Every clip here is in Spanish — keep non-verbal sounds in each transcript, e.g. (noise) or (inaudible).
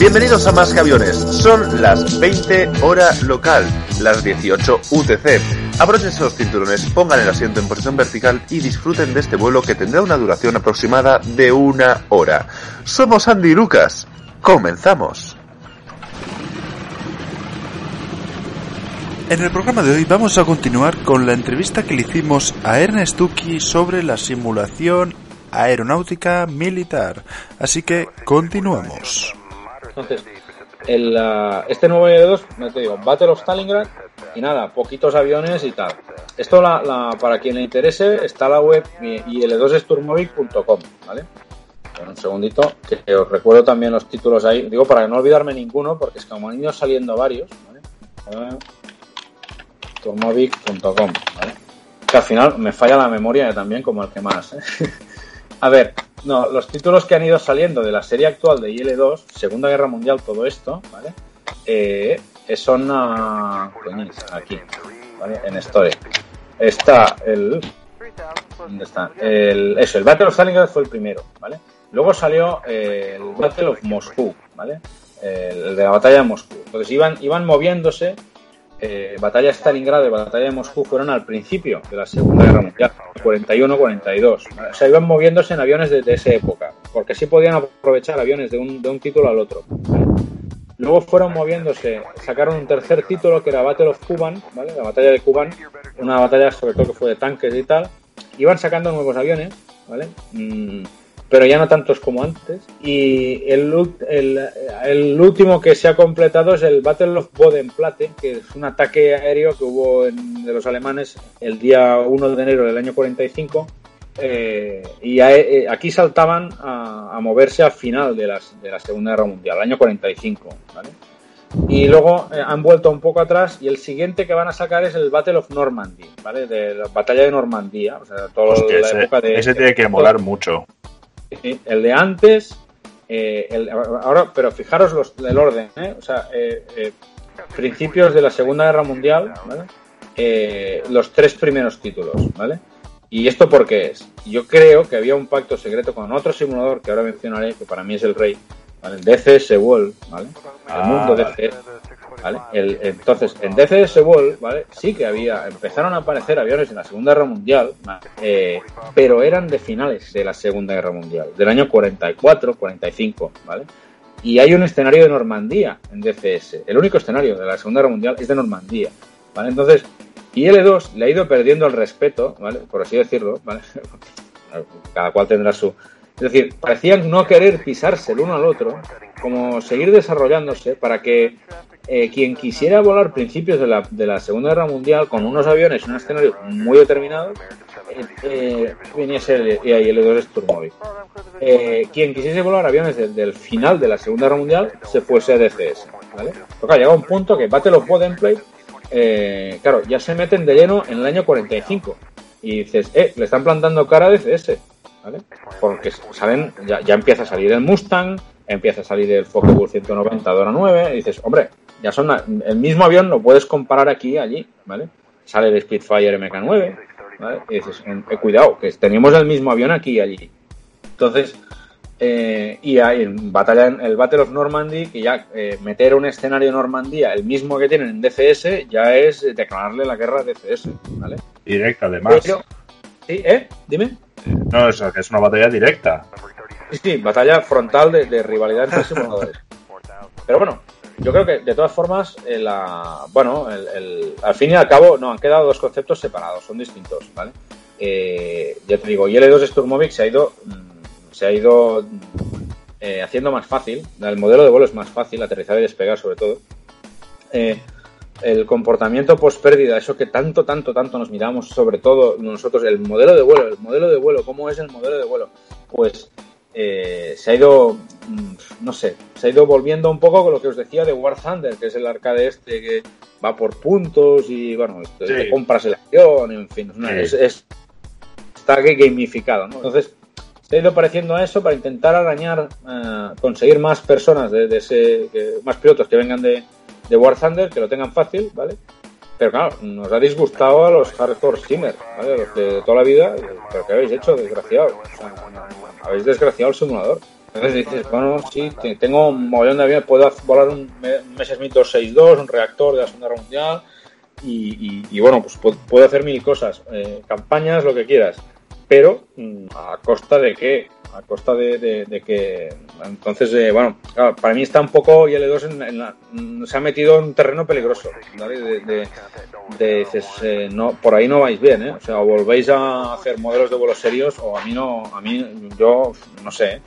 Bienvenidos a Más que Aviones. Son las 20 hora local, las 18 UTC. Abróchense los cinturones, pongan el asiento en posición vertical y disfruten de este vuelo que tendrá una duración aproximada de una hora. Somos Andy y Lucas. Comenzamos. En el programa de hoy vamos a continuar con la entrevista que le hicimos a Ernest Tuki sobre la simulación aeronáutica militar. Así que continuamos. Entonces, el, uh, este nuevo IL-2, no te digo, Battle of Stalingrad y nada, poquitos aviones y tal. Esto, la, la, para quien le interese, está la web il2sturmovic.com, ¿vale? Bueno, un segundito, que os recuerdo también los títulos ahí. Digo, para no olvidarme ninguno, porque es que como han ido saliendo varios, ¿vale? turmovic.com, ¿vale? Que al final me falla la memoria también como el que más, ¿eh? A ver, no, los títulos que han ido saliendo de la serie actual de IL-2, Segunda Guerra Mundial, todo esto, ¿vale? Eh, son uh, aquí, ¿vale? En Story. Está el... ¿Dónde está? El, eso, el Battle of Stalingrad fue el primero, ¿vale? Luego salió eh, el Battle of Moscú, ¿vale? El, de la batalla de Moscú. Entonces iban, iban moviéndose eh, batalla de Stalingrado y batalla de Moscú fueron al principio de la Segunda Guerra Mundial, 41-42. O sea, iban moviéndose en aviones desde esa época, porque así podían aprovechar aviones de un, de un título al otro. Luego fueron moviéndose, sacaron un tercer título que era Battle of Kuban, ¿vale? la batalla de Kuban, una batalla sobre todo que fue de tanques y tal. Iban sacando nuevos aviones, ¿vale? Mm, pero ya no tantos como antes. Y el, el, el, último que se ha completado es el Battle of Bodenplatte, que es un ataque aéreo que hubo en, de los alemanes el día 1 de enero del año 45. Eh, y a, eh, aquí saltaban a, a, moverse al final de, las, de la Segunda Guerra Mundial, el año 45. ¿vale? Y luego eh, han vuelto un poco atrás y el siguiente que van a sacar es el Battle of Normandy, ¿vale? De la batalla de Normandía. O sea, toda Hostia, la ese, época de. ese tiene que molar mucho. El de antes, eh, el, ahora, pero fijaros los, el orden, ¿eh? o sea, eh, eh, principios de la Segunda Guerra Mundial, ¿vale? Eh, los tres primeros títulos, ¿vale? ¿Y esto por qué es? Yo creo que había un pacto secreto con otro simulador que ahora mencionaré, que para mí es el rey, ¿vale? DCS World, ¿vale? El Ah, mundo. DCS, ¿vale? El, entonces, en DCS World, ¿vale? Sí que había, empezaron a aparecer aviones en la Segunda Guerra Mundial, eh, pero eran de finales de la Segunda Guerra Mundial, del año 44, 45, ¿vale? Y hay un escenario de Normandía en DCS. El único escenario de la Segunda Guerra Mundial es de Normandía, ¿vale? Entonces, IL-2 le ha ido perdiendo el respeto, ¿vale? Por así decirlo, ¿vale? (laughs) Cada cual tendrá su... Es decir, parecían no querer pisarse el uno al otro, como seguir desarrollándose para que eh, quien quisiera volar principios de la, de la Segunda Guerra Mundial con unos aviones en un escenario muy determinado, eh, eh, viniese el IL-2 Sturmovik. Eh, quien quisiese volar aviones desde el final de la Segunda Guerra Mundial se fuese a DCS, ¿vale? Llega un punto que Battle of Bodenplate, eh, claro, ya se meten de lleno en el año 45 y dices, eh, le están plantando cara a DCS, ¿vale? Porque saben, ya, ya empieza a salir el Mustang, empieza a salir el Focke-Wulf 190 Dora 9, y dices, hombre, ya son el mismo avión, lo puedes comparar aquí y allí, ¿vale? Sale el Spitfire MK9, ¿vale? Y dices, eh, cuidado, que tenemos el mismo avión aquí y allí. Entonces, eh, y hay en batalla en el Battle of Normandy, que ya eh, meter un escenario de Normandía, el mismo que tienen en DCS, ya es declararle la guerra a DCS, ¿vale? Directa, además. Pero- ¿Sí? ¿Eh? Dime. No, es, es una batalla directa. Sí, sí, batalla frontal de, de rivalidad entre simuladores. (laughs) Pero bueno, yo creo que de todas formas, eh, bueno, el- al fin y al cabo, no, han quedado dos conceptos separados, son distintos, ¿vale? Eh, ya te digo, IL-2 Sturmovik se ha ido, mm, se ha ido mm, eh, haciendo más fácil, el modelo de vuelo es más fácil, aterrizar y despegar sobre todo. Eh, el comportamiento post pérdida, eso que tanto, tanto, tanto nos miramos, sobre todo nosotros, el modelo de vuelo, el modelo de vuelo, ¿cómo es el modelo de vuelo? Pues eh, se ha ido, mm, no sé, se ha ido volviendo un poco con lo que os decía de War Thunder, que es el arcade este que va por puntos y, bueno, esto, Sí. te compras el acción, en fin, es una- Sí. es, es- está gamificado, ¿no? Entonces, se ha ido pareciendo a eso para intentar arañar, eh, conseguir más personas de, de ese, que- más pilotos que vengan de, de War Thunder, que lo tengan fácil, ¿vale? Pero claro, nos ha disgustado a los hardcore simmers, ¿vale? Los de toda la vida, pero ¿qué habéis hecho, desgraciado? O sea, habéis desgraciado el simulador. Entonces dices, bueno, sí, te- tengo un mogollón de aviones, puedo volar un Me- Messerschmitt 262, un reactor de la Segunda Guerra Mundial, y, bueno, pues pu- puedo hacer mil cosas, eh, campañas, lo que quieras, pero mm, a costa de qué? A costa de, que, entonces, eh, bueno, para mí está un poco IL2 en, en la- mm, se ha metido en un terreno peligroso. De, eh, no, por ahí no vais bien, ¿eh? O sea, o volvéis a hacer modelos de vuelos serios o a mí no, a mí, yo no sé,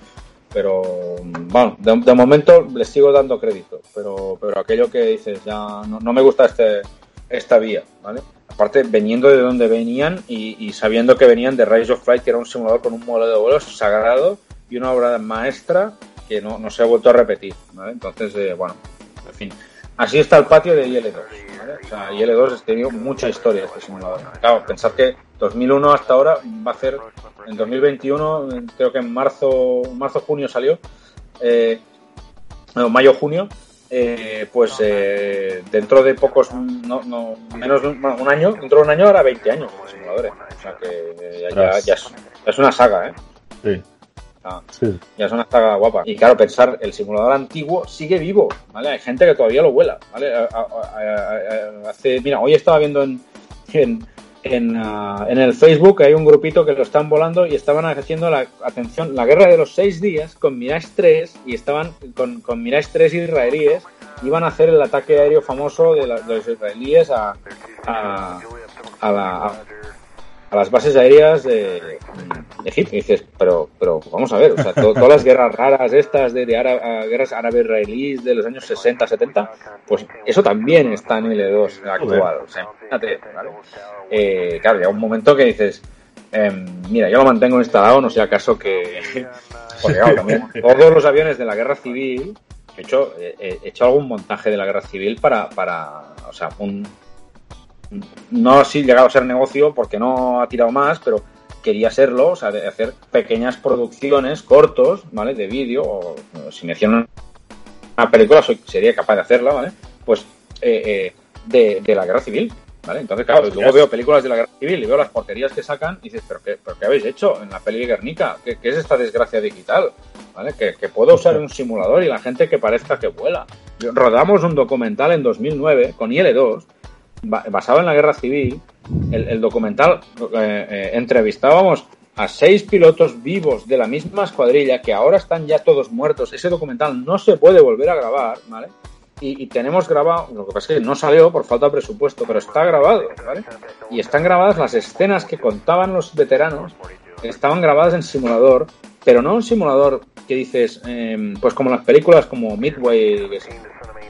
pero bueno, de, de momento les sigo dando crédito, pero, pero aquello que dices, ya no, no me gusta este, esta vía, ¿vale? Aparte, veniendo de donde venían y, sabiendo que venían de Rise of Flight, que era un simulador con un modelo de vuelos sagrado y una obra maestra que no, se ha vuelto a repetir. Entonces, eh, bueno, en fin. Así está el patio de IL2, ¿vale? O sea, IL2 ha tenido mucha historia este simulador. Claro, pensar que 2001 hasta ahora va a ser, en 2021, creo que en marzo, marzo junio salió, eh, no, mayo junio, eh, pues eh, dentro de pocos, no, no, menos de un, año, dentro de un año hará 20 años los simuladores. O sea que eh, ya, ya, ya es, ya es una saga, ¿eh? Sí. Ah, Sí. ya es una saga guapa. Y claro, pensar, el simulador antiguo sigue vivo, ¿vale? Hay gente que todavía lo vuela, ¿vale? A- a- a- a- hace, mira, hoy estaba viendo en, en, en, ah, en el Facebook, hay un grupito que lo están volando y estaban haciendo la, atención, la guerra de los seis días con Mirage 3 y estaban con, con Mirage 3 israelíes, iban a hacer el ataque aéreo famoso de, la- los israelíes a, a, a la, a- las bases aéreas de Egipto. (laughs) Y dices, pero, pero vamos a ver, o sea, to- todas las guerras raras estas de, de ah, guerras árabe-israelíes de los años 60, 70, pues eso también está en L2 actual. O sea, fíjate, ¿vale? Eh, claro, llega un momento que dices, em, mira, yo lo mantengo instalado, no sea acaso que... (laughs) Porque claro, también todos los aviones de la guerra civil, he hecho, he he hecho algún montaje de la guerra civil para, para o sea, un, no así llegado a ser negocio porque no ha tirado más, pero quería serlo, o sea, de hacer pequeñas producciones, cortos, ¿vale? De vídeo, o, o si me hicieran una película, soy, sería capaz de hacerla, ¿vale? Pues eh, eh, de, de la guerra civil, ¿vale? Entonces, claro, luego veo películas de la guerra civil y veo las porquerías que sacan y dices, ¿pero qué, pero qué habéis hecho en la peli de Guernica? ¿Qué, qué es esta desgracia digital? ¿Vale? Que, que puedo usar un simulador y la gente que parezca que vuela. Rodamos un documental en 2009 con IL-2 ba- basado en la guerra civil, el, el documental eh, eh, entrevistábamos a seis pilotos vivos de la misma escuadrilla que ahora están ya todos muertos. Ese documental no se puede volver a grabar, ¿vale? Y, y tenemos grabado, lo que pasa es que no salió por falta de presupuesto, pero está grabado, ¿vale? Y están grabadas las escenas que contaban los veteranos, estaban grabadas en simulador, pero no un simulador que dices, eh, pues como las películas como Midway,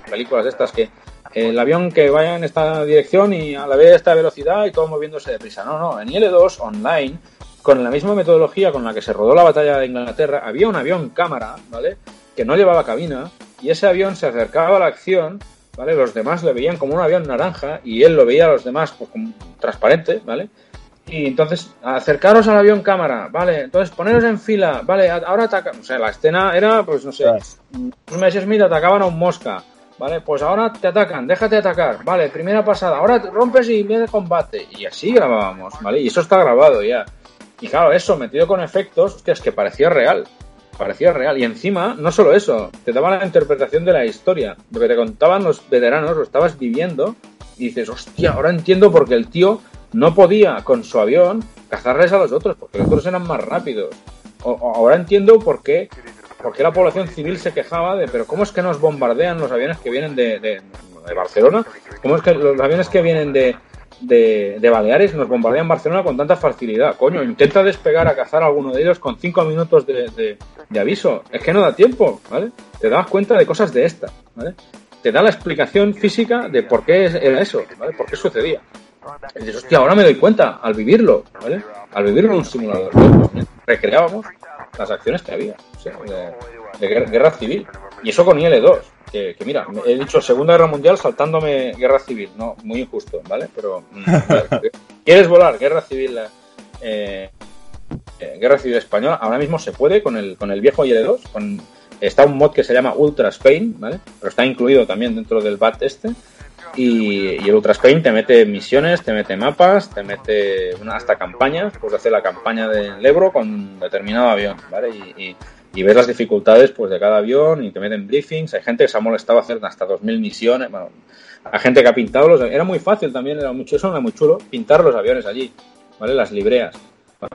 películas estas que el avión que vaya en esta dirección y a la vez esta velocidad y todo moviéndose deprisa. No, no, en IL-2 online, con la misma metodología con la que se rodó la batalla de Inglaterra, había un avión cámara, ¿vale? Que no llevaba cabina y ese avión se acercaba a la acción, ¿vale? Los demás le veían como un avión naranja y él lo veía a los demás pues como transparente, ¿vale? Y entonces, acercaros al avión cámara, vale, entonces poneros en fila, vale, ahora ataca, o sea, la escena era, pues no sé, un Messerschmitt atacaban a un mosca, vale, pues ahora te atacan, déjate atacar, vale, primera pasada, ahora rompes y viene combate, y así grabábamos, vale, y eso está grabado ya. Y claro, eso metido con efectos, hostia, es que parecía real, parecía real, y encima, no solo eso, te daban la interpretación de la historia, lo que te contaban los veteranos, lo estabas viviendo, y dices, hostia, ahora entiendo por qué el tío no podía con su avión cazarles a los otros, porque los otros eran más rápidos. O ahora entiendo por qué, por qué la población civil se quejaba de, pero ¿cómo es que nos bombardean los aviones que vienen de, Barcelona? ¿Cómo es que los aviones que vienen de, de, Baleares nos bombardean Barcelona con tanta facilidad? Coño, intenta despegar a cazar a alguno de ellos con cinco minutos de, aviso. Es que no da tiempo, ¿vale? Te das cuenta de cosas de esta, ¿vale? Te da la explicación física de por qué era eso, ¿vale? Por qué sucedía. Y dices, hostia, ahora me doy cuenta, al vivirlo, ¿vale? Al vivirlo en un simulador. Recreábamos las acciones que había, de, guerra, civil. Y eso con IL-2, que, mira, he dicho Segunda Guerra Mundial saltándome guerra civil, no, muy injusto, ¿vale? Pero, mm, (laughs) ¿quieres volar? Guerra civil, eh, eh, guerra civil española, ahora mismo se puede con el, con el viejo IL-2, con, está un mod que se llama Ultra Spain, ¿vale? Pero está incluido también dentro del BAT este y, el Ultra te mete misiones, te mete mapas, te mete una, hasta campañas, puedes hacer la campaña del Ebro con determinado avión, ¿vale? Y, ves las dificultades pues de cada avión y te meten briefings. Hay gente que se ha molestado hacer hasta 2.000 misiones. Bueno, hay gente que ha pintado los Era muy fácil también, era mucho, eso era muy chulo, pintar los aviones allí, ¿vale? Las libreas.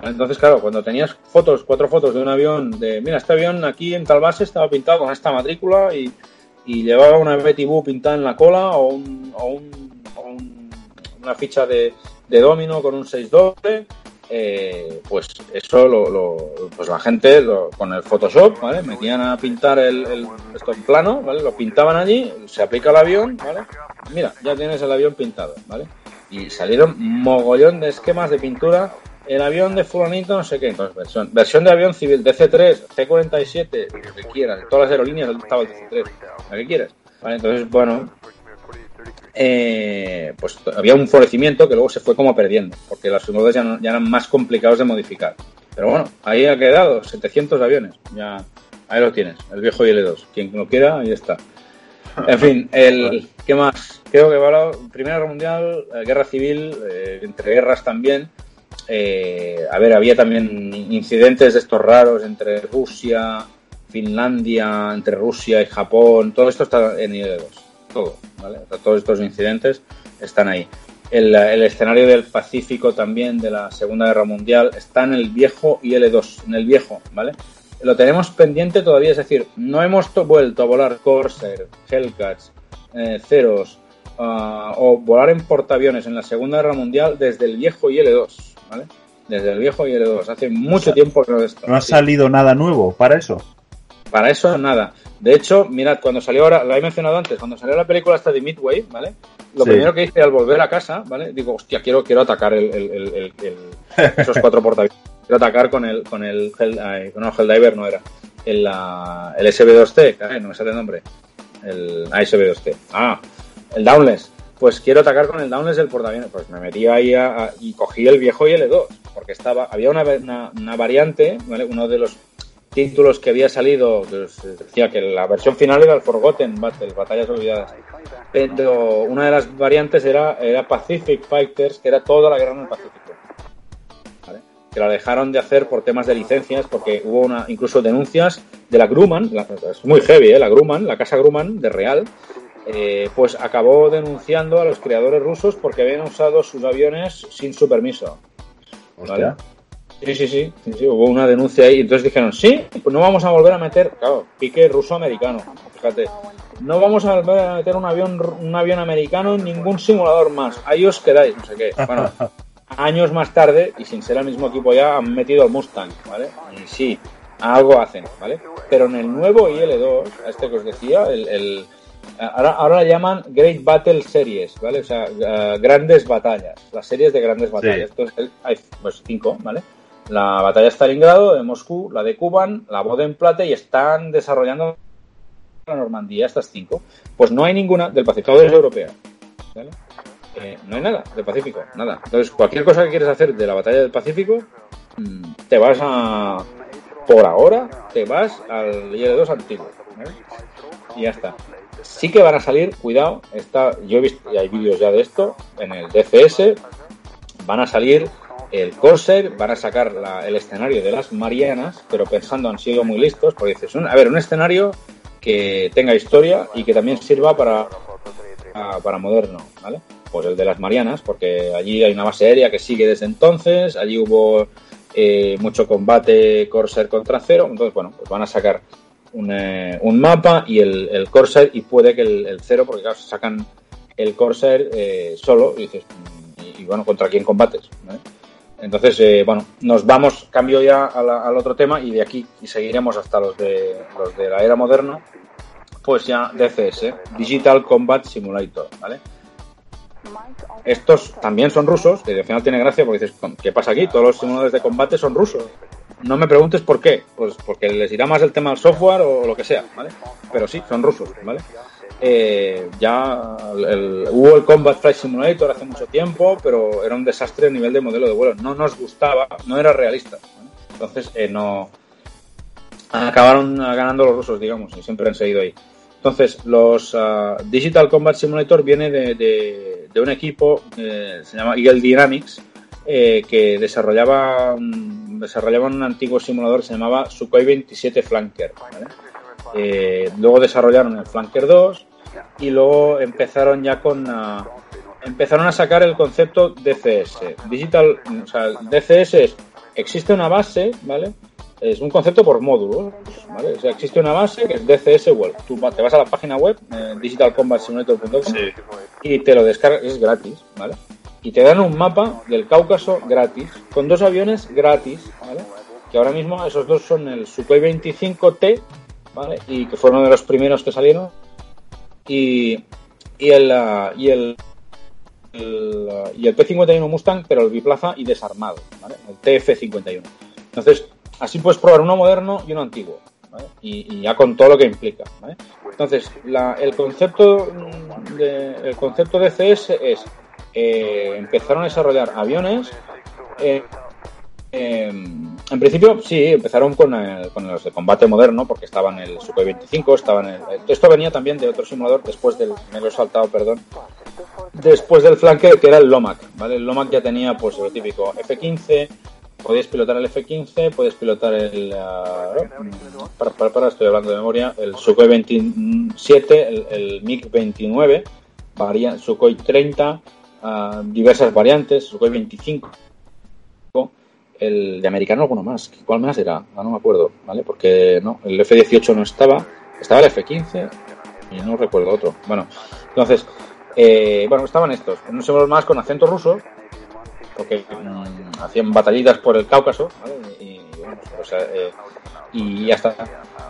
Entonces, claro, cuando tenías fotos, cuatro fotos de un avión, de mira, este avión aquí en tal base estaba pintado con esta matrícula y, y llevaba una Betty Boo pintada en la cola o, un, o, un, una ficha de, de domino con un 6 doble, eh, pues eso lo, pues la gente con el Photoshop, ¿vale? Metían a pintar el, esto en plano, ¿vale? Lo pintaban allí, se aplica el avión, ¿vale? Mira, ya tienes el avión pintado, ¿vale? Y salieron mogollón de esquemas de pintura el avión de fulanito, no sé qué. Entonces, versión, versión de avión civil, DC-3, C-47, lo que quieras. todas las aerolíneas estaba el DC-3, lo que quieras. Entonces, bueno, eh, pues había un florecimiento que luego se fue como perdiendo, porque las unidades ya, ya, eran más complicados de modificar. Pero bueno, ahí ha quedado 700 aviones, ya ahí lo tienes, el viejo IL-2. Quien lo quiera, ahí está. En fin, el ¿qué más? Creo que va Primera Guerra Mundial, eh, Guerra Civil, eh, entre guerras también. Eh, a ver, había también incidentes de estos raros entre Rusia, Finlandia, entre Rusia y Japón. Todo esto está en IL-2. Todo, ¿vale? todos estos incidentes están ahí. El, escenario del Pacífico también de la Segunda Guerra Mundial está en el viejo IL-2, en el viejo, ¿vale? Lo tenemos pendiente todavía, es decir, no hemos vuelto a volar Corsair, Hellcats, eh, Ceros ah, o volar en portaaviones en la Segunda Guerra Mundial desde el viejo IL-2. Desde el viejo IL-2. Hace mucho tiempo que no esto. ¿No ha salido nada nuevo para eso? Para eso nada. De hecho, mirad, cuando salió ahora, lo he mencionado antes, cuando salió la película hasta de Midway, ¿vale? Lo primero que hice al volver a casa, ¿vale? Digo, hostia, quiero, quiero atacar el, (laughs) esos cuatro portaaviones. Quiero atacar con el, con el, con el Helldiver, no era. El, el SB2T, no me sale el nombre. El ah, SB2T. Ah, el Downless pues quiero atacar con el downless del portaaviones. Pues me metí ahí y cogí el viejo IL-2, porque estaba, había una, una, variante, ¿vale? Uno de los títulos que había salido, decía que la versión final era el Forgotten Battle, Batallas Olvidadas. Pero una de las variantes era, era Pacific Fighters, que era toda la guerra en el Pacífico. Que la dejaron de hacer por temas de licencias, porque hubo una incluso denuncias de la Grumman, es muy heavy, ¿eh? la Grumman, la casa Grumman de Real, eh, pues acabó denunciando a los creadores rusos porque habían usado sus aviones sin su permiso. ¿Vale? Sí, sí, sí, sí, hubo una denuncia ahí. Entonces dijeron, sí, pues no vamos a volver a meter, claro, pique ruso-americano, fíjate, no vamos a volver a meter un avión, un avión americano en ningún simulador más. Ahí os quedáis, no sé qué. Bueno, (laughs) años más tarde, y sin ser el mismo equipo ya, han metido el Mustang, ¿vale? Y sí, algo hacen, ¿vale? Pero en el nuevo IL-2, este que os decía, el Ahora, ahora la llaman Great Battle Series, ¿vale? O sea, eh, grandes batallas, las series de grandes batallas. Entonces, hay pues cinco, ¿vale? La batalla de Stalingrado, de Moscú, la de Kuban, la Bodenplatte y están desarrollando la Normandía, estas cinco. Pues no hay ninguna del Pacífico, todo es europea, ¿vale? Eh, no hay nada del Pacífico, nada. Entonces, cualquier cosa que quieres hacer de la batalla del Pacífico, mm, te vas a. Por ahora, te vas al IL-2 antiguo, ¿vale? Y ya está sí que van a salir, cuidado, está, yo he visto, y hay vídeos ya de esto, en el DFS van a salir el Corsair, van a sacar el escenario de las Marianas, pero pensando han sido muy listos, porque dices, a ver, un escenario que tenga historia y que también sirva para, para, moderno, ¿vale? Pues el de las Marianas, porque allí hay una base aérea que sigue desde entonces, allí hubo eh, mucho combate Corsair contra cero, entonces, bueno, pues van a sacar eh, un, mapa y el, el, Corsair y puede que el, cero, porque claro, sacan el Corsair eh, solo y dices, y, bueno, ¿contra quién combates? Entonces, eh, bueno, nos vamos, cambio ya al otro tema y de aquí y seguiremos hasta los de, los de la era moderna, pues ya DCS, Digital Combat Simulator, ¿vale? Estos también son rusos, que al final tiene gracia porque dices, ¿qué pasa aquí? Todos los simuladores de combate son rusos. No me preguntes por qué, pues porque les irá más el tema del software o lo que sea, ¿vale? Pero sí, son rusos, ¿vale? Eh, ya el, hubo el Combat Flight Simulator hace mucho tiempo, pero era un desastre a nivel de modelo de vuelo. No nos gustaba, no era realista. Entonces, eh, no. Acabaron ganando los rusos, digamos, y siempre han seguido ahí. Entonces, los uh, Digital Combat Simulator viene de, de, de un equipo, eh, se llama Eagle Dynamics, eh, que desarrollaba un, desarrollaba un antiguo simulador que se llamaba Sukhoi 27 Flanker. ¿vale? Eh, luego desarrollaron el Flanker 2 y luego empezaron ya con uh, empezaron a sacar el concepto DCS. Digital, o sea, DCS es existe una base, ¿vale? Es un concepto por módulos, ¿vale? O sea, existe una base que es DCS World. Tú te vas a la página web, eh, digitalcombatsimulator.com, Sí. y te lo descargas, es gratis, ¿vale? Y te dan un mapa del Cáucaso gratis, con dos aviones gratis, ¿vale? Que ahora mismo esos dos son el Sukhoi 25T, ¿vale? Y que fueron de los primeros que salieron. Y, y el, y el, y el P-51 Mustang, pero el biplaza y desarmado, ¿vale? El TF-51. Entonces, así puedes probar uno moderno y uno antiguo, ¿vale? Y, y ya con todo lo que implica, ¿vale? Entonces, la- el concepto de, el concepto de CS es eh, empezaron a desarrollar aviones. eh, eh, en principio, sí, empezaron con, los de combate moderno, porque estaban el Sukhoi 25, estaban esto venía también de otro simulador después del, me lo he saltado, perdón, después del flanque que era el Lomac, ¿vale? El Lomac ya tenía pues lo típico F-15, podías pilotar el F-15, podías pilotar el, ah, para, para, para, estoy hablando de memoria, el Sukhoi 27, el, el MiG-29, varia- Sukhoi 30, ah, diversas variantes, Sukhoi 25, el de americano alguno más, ¿cuál más era? Ah, no me acuerdo, ¿vale? Porque no, el F-18 no estaba, estaba el F-15 y no recuerdo otro. Bueno, entonces, eh, bueno, estaban estos, no sé más con acento ruso, porque mm, hacían batallitas por el Cáucaso, ¿vale? Y, bueno, o sea, eh, y ya está.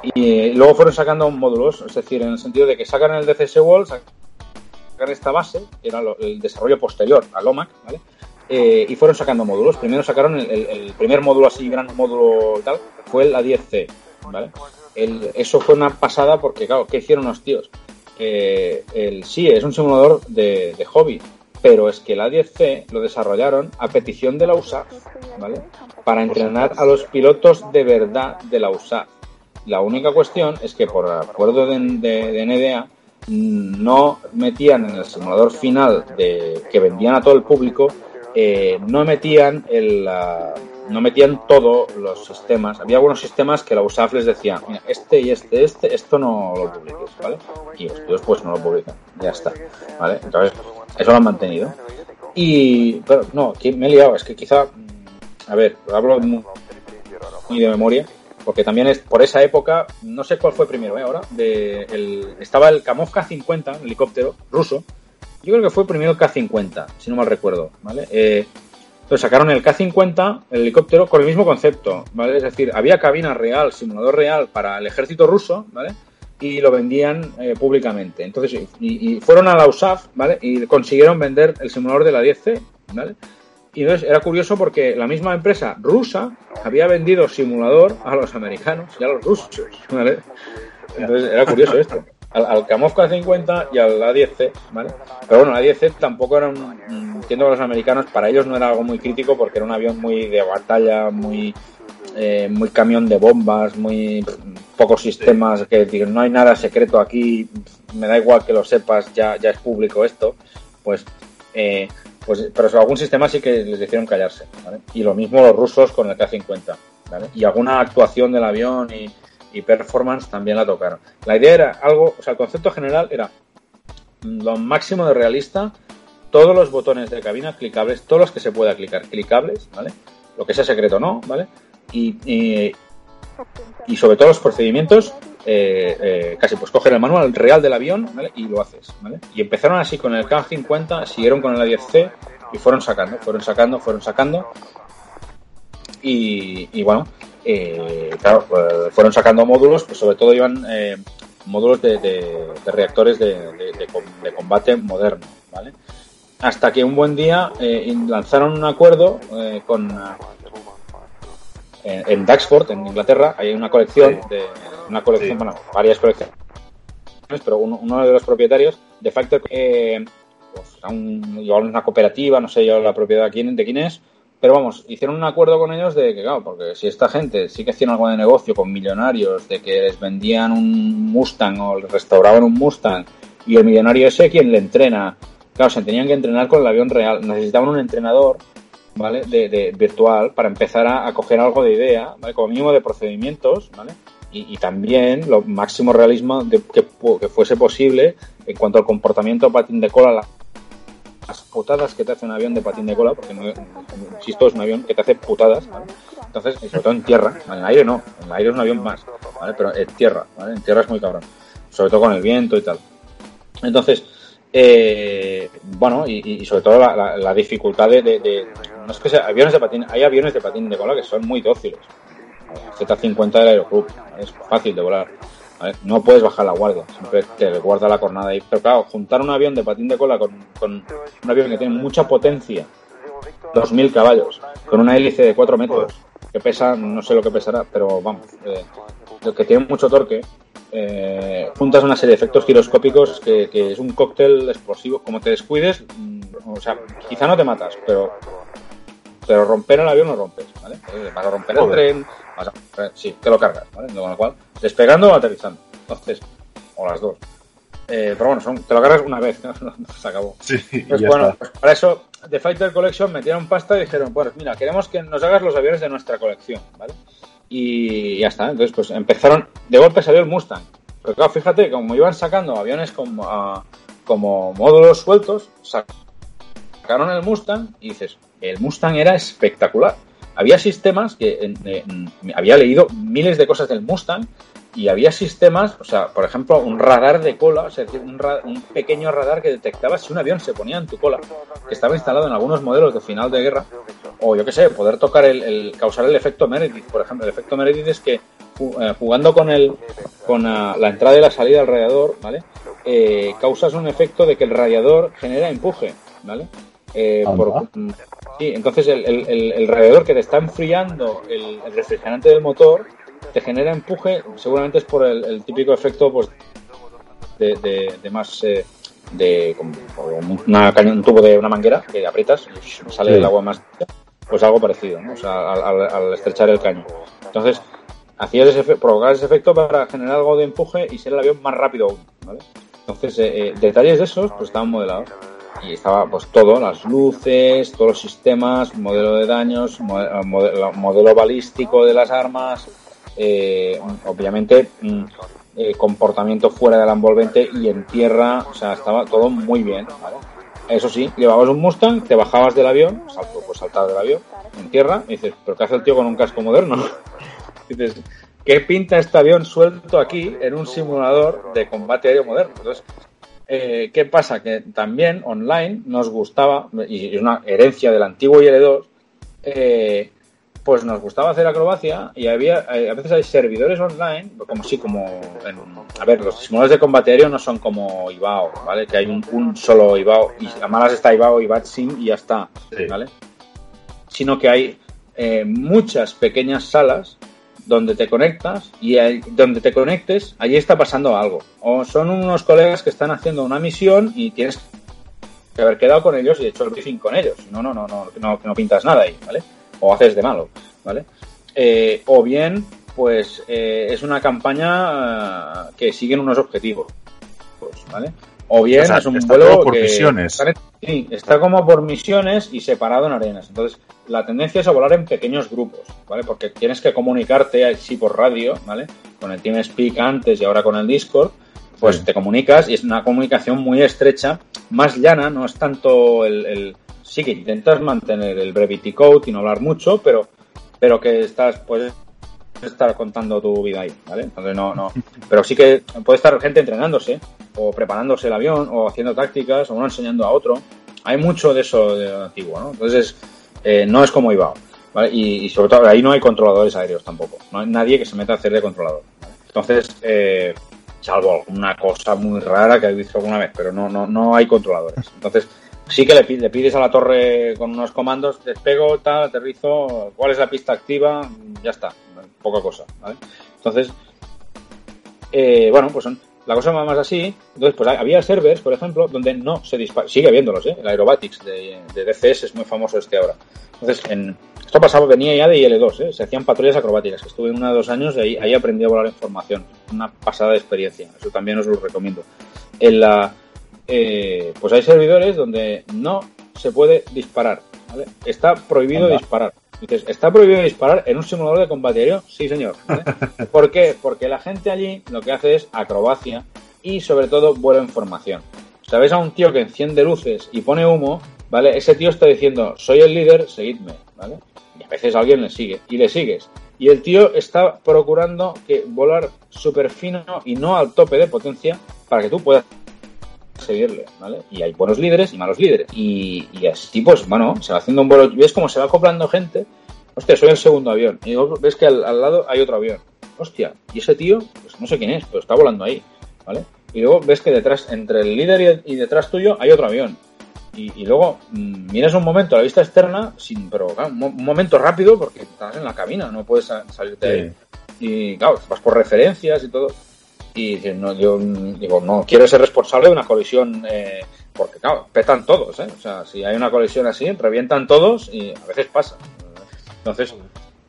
Y eh, luego fueron sacando módulos, es decir, en el sentido de que sacan el DCS Wall, sacan esta base, que era el desarrollo posterior al OMAC, ¿vale? Eh, y fueron sacando módulos. Primero sacaron el, primer módulo así, gran módulo tal, fue el A10C, ¿vale? Eso fue una pasada porque, claro, ¿qué hicieron los tíos? El sí, es un simulador de, hobby, pero es que el A10C lo desarrollaron a petición de la ¿vale? Para entrenar a los pilotos de verdad de la USAF. La única cuestión es que por acuerdo de, de- de NDA no metían en el simulador final de, que vendían a todo el público, eh, no metían el, ah, no metían todos los sistemas. Había algunos sistemas que la USAF les decía, mira, este y este, este, esto no lo publiques, ¿vale? Y los tíos pues no lo publican, ya está, ¿vale? Entonces, eso lo han mantenido. Y, pero no, que me he liado, es que quizá, mm, a ver, hablo muy de memoria, porque también es por esa época, no sé cuál fue primero, ¿eh? Ahora, de el, estaba el Kamov K-50, helicóptero ruso, yo creo que fue primero el K-50, si no mal recuerdo, ¿vale? Eh, entonces sacaron el K-50, el helicóptero, con el mismo concepto, ¿vale? Es decir, había cabina real, simulador real para el ejército ruso, ¿vale? Y lo vendían eh, públicamente. Entonces, y, y fueron a la USAF, ¿vale? Y consiguieron vender el simulador de la 10C, ¿vale? Y entonces era curioso porque la misma empresa rusa había vendido simulador a los americanos y a los rusos. Entonces era curioso esto. Al, al Kamov K50 y al A10C, ¿vale? Pero bueno, el A10C tampoco era un... Entiendo que los americanos, para ellos no era algo muy crítico porque era un avión muy de batalla, muy eh, muy camión de bombas, muy pocos sistemas que digan, no hay nada secreto aquí, me da igual que lo sepas, ya, ya es público esto, pues, eh, pues pero algún sistema sí que les hicieron callarse, ¿vale? Y lo mismo los rusos con el K-50, ¿vale? Y alguna actuación del avión y, performance también la tocaron. La idea era algo, o sea, el concepto general era lo máximo de realista, todos los botones de cabina clicables, todos los que se pueda clicar, clicables, ¿vale? Lo que sea secreto no, ¿vale? Y sobre todo los procedimientos, eh, eh, casi pues coger el manual real del avión, ¿vale? Y lo haces, ¿vale? Y empezaron así con el K50, siguieron con el A10C y fueron sacando, fueron sacando, fueron sacando. Y, bueno, eh, pues, fueron sacando módulos, pues sobre todo iban módulos de, de- de reactores de, de- de com- de combate moderno, ¿vale? Hasta que un buen día lanzaron un acuerdo con, en, en Duxford, en Inglaterra, hay una colección de una colección, Sí. bueno, varias colecciones, pero uno, uno de los propietarios de Factor, eh, pues, un, una cooperativa, no sé yo la propiedad de quién, de quién es, pero vamos, hicieron un acuerdo con ellos de que, claro, porque si esta gente sí que hacían algo de negocio con millonarios, de que les vendían un Mustang o les restauraban un Mustang, y el millonario ese quien le entrena, claro, se tenían que entrenar con el avión real, necesitaban un entrenador, ¿vale? De, de virtual para empezar a, a coger algo de idea, ¿vale? Como mínimo de procedimientos, ¿vale? Y, y también lo máximo realismo de, que, que fuese posible en cuanto al comportamiento patín de cola, la- las putadas que te hace un avión de patín de cola, porque no, insisto, es un avión que te hace putadas, ¿vale? Entonces, sobre todo en tierra, en el aire no, en el aire es un avión más, ¿vale? Pero en tierra, ¿vale? En tierra es muy cabrón, sobre todo con el viento y tal. Entonces, eh, bueno, y, y sobre todo la, la- la dificultad de, de- de- no es que sea aviones de patín, hay aviones de patín de cola que son muy dóciles. Z50 del Aeroclub, es fácil de volar. No puedes bajar la guardia, siempre te guarda la cornada ahí. Pero claro, juntar un avión de patín de cola con, un avión que tiene mucha potencia, 2.000 caballos, con una hélice de 4 metros, que pesa, no sé lo que pesará, pero vamos, eh, que tiene mucho torque, eh, juntas una serie de efectos giroscópicos que, que es un cóctel explosivo. Como te descuides, mm, o sea, quizá no te matas, pero pero romper el avión lo rompes, ¿vale? Vas a romper el Joder. tren, vas a, sí, te lo cargas, ¿vale? Con lo cual, despegando o aterrizando. Entonces, o las dos. Eh, pero bueno, son, te lo cargas una vez, (laughs) ¿no? se acabó. Sí, Pues ya bueno, está. pues para eso The Fighter Collection metieron pasta y dijeron, pues mira, queremos que nos hagas los aviones de nuestra colección, ¿vale? Y ya está, entonces pues empezaron, de golpe salió el Mustang. Pero claro, fíjate, como iban sacando aviones como, ah, como módulos sueltos, sacaron el Mustang y dices, el Mustang era espectacular. Había sistemas que había leído miles de cosas del Mustang y había sistemas, o sea, por ejemplo, un radar de cola, es decir, un, un pequeño radar que detectaba si un avión se ponía en tu cola, que estaba instalado en algunos modelos de final de guerra, o yo qué sé, poder tocar el, causar el efecto Meredith, por ejemplo, el efecto Meredith es que eh, jugando con el con ah, la entrada y la salida del radiador, ¿vale? Eh, causas un efecto de que el radiador genera empuje, ¿vale? Eh, por- sí, entonces el, el- radiador que te está enfriando el, el refrigerante del motor te genera empuje, seguramente es por el, típico efecto pues de, de- de más eh, de como, una un tubo de una manguera que aprietas y sale Sí. el agua más pues algo parecido, ¿no? O sea, al, al- al estrechar el caño. Entonces, hacías ese, provocar ese efecto para generar algo de empuje y ser el avión más rápido aún, ¿vale? Entonces, eh, eh, detalles de esos, pues estaban modelados. Y estaba, pues todo, las luces, todos los sistemas, modelo de daños, mode- modelo, modelo balístico de las armas, eh, obviamente, mm, eh, comportamiento fuera del envolvente y en tierra, o sea, estaba todo muy bien, ¿vale? Eso sí, llevabas un Mustang, te bajabas del avión, salto, pues saltar del avión, en tierra, y dices, ¿pero qué hace el tío con un casco moderno? (laughs) dices, ¿qué pinta este avión suelto aquí en un simulador de combate aéreo moderno? Entonces, eh, ¿qué pasa? Que también online nos gustaba, y es una herencia del antiguo IL-2, eh, pues nos gustaba hacer acrobacia y había eh, a veces hay servidores online como sí como en- a ver los simuladores de combate aéreo no son como Ibao vale que hay un, un solo Ibao y a malas está Ibao y Batsim y ya está Sí. vale sino que hay eh, muchas pequeñas salas donde te conectas y ahí- donde te conectes allí está pasando algo o son unos colegas que están haciendo una misión y tienes que haber quedado con ellos y hecho el briefing con ellos. No, no, no, no, no, no pintas nada ahí, ¿vale? O haces de malo, ¿vale? Eh, o bien, pues eh, es una campaña eh, que siguen unos objetivos, pues, ¿vale? O bien O sea, es un vuelo por que misiones. Sí, está como por misiones y separado en arenas. Entonces, la tendencia es a volar en pequeños grupos, ¿vale? Porque tienes que comunicarte así por radio, ¿vale? Con el TeamSpeak antes y ahora con el Discord, pues Sí. te comunicas y es una comunicación muy estrecha, más llana, no es tanto el, el- sí que intentas mantener el brevity code y no hablar mucho, pero pero que estás puedes estar contando tu vida ahí, ¿vale? Entonces no no, pero sí que puede estar gente entrenándose o preparándose el avión o haciendo tácticas o uno enseñando a otro. Hay mucho de eso de antiguo, ¿no? Entonces eh, no es como IBAO, ¿vale? Y, sobre todo ahí no hay controladores aéreos tampoco, no hay nadie que se meta a hacer de controlador. Entonces eh, salvo alguna cosa muy rara que he visto alguna vez, pero no, no, no hay controladores. Entonces, sí que le, le pides a la torre con unos comandos, despego, tal, aterrizo, cuál es la pista activa, ya está, poca cosa, ¿vale? Entonces, eh, bueno, pues son, la cosa va más así. Entonces, pues había servers, por ejemplo, donde no se dispara, sigue habiéndolos, ¿eh? El Aerobatics de, de DCS es muy famoso este ahora. Entonces, en, esto pasaba, venía ya de IL2, ¿eh? Se hacían patrullas acrobáticas, que estuve en una o dos años y ahí, ahí aprendí a volar en formación. Una pasada de experiencia, eso también os lo recomiendo. En la, eh, pues hay servidores donde no se puede disparar, ¿vale? Está prohibido Anda. disparar. Dices, ¿está prohibido disparar en un simulador de combate aéreo? Sí, señor. ¿vale? (laughs) ¿Por qué? Porque la gente allí lo que hace es acrobacia y sobre todo vuelo en formación. ¿Sabes a un tío que enciende luces y pone humo? ¿Vale? Ese tío está diciendo, soy el líder, seguidme, ¿vale? Y a veces alguien le sigue y le sigues. Y el tío está procurando que volar súper fino y no al tope de potencia para que tú puedas seguirle, ¿vale? Y hay buenos líderes y malos líderes. Y, y así, pues, bueno, se va haciendo un vuelo. ¿Ves cómo se va acoplando gente? Hostia, soy el segundo avión. Y ves que al, al lado hay otro avión. Hostia, y ese tío, pues no sé quién es, pero está volando ahí, ¿vale? Y luego ves que detrás, entre el líder y, y detrás tuyo, hay otro avión. Y, y luego mm, miras un momento a la vista externa, sin, pero claro, un, mo- un momento rápido, porque estás en la cabina, no puedes sa- salirte ahí. Y claro, vas por referencias y todo. Y no, yo digo, no quiero ser responsable de una colisión, eh, porque claro, petan todos, ¿eh? O sea, si hay una colisión así, revientan todos y a veces pasa. Entonces,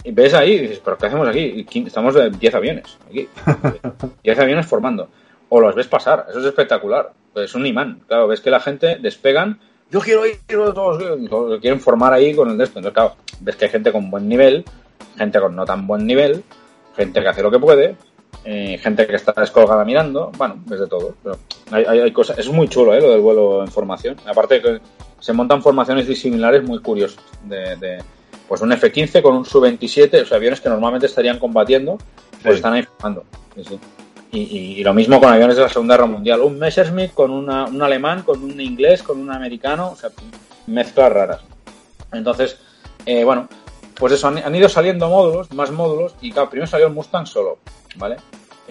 y ves ahí y dices, ¿pero qué hacemos aquí? Estamos de 10 aviones aquí. (laughs) 10 aviones formando. O los ves pasar, eso es espectacular. Es un imán. Claro, ves que la gente despegan. Yo quiero ir, todos, todos quieren formar ahí con el de esto. Entonces, claro, ves que hay gente con buen nivel, gente con no tan buen nivel, gente que hace lo que puede, eh, gente que está descolgada mirando, bueno, es de todo. Pero hay, hay, hay cosas, es muy chulo ¿eh? lo del vuelo en formación. Aparte que se montan formaciones disimilares muy curiosas. De, de, pues un F-15 con un Su-27, o sea, aviones que normalmente estarían combatiendo, pues Sí. están ahí formando. Sí, sí. Y, y- y lo mismo con aviones de la Segunda Guerra Mundial. Un Messerschmitt con una- un alemán, con un inglés, con un americano, o sea, mezclas raras. Entonces, eh, bueno, pues eso, han, han ido saliendo módulos, más módulos, y claro, primero salió el Mustang solo, ¿vale?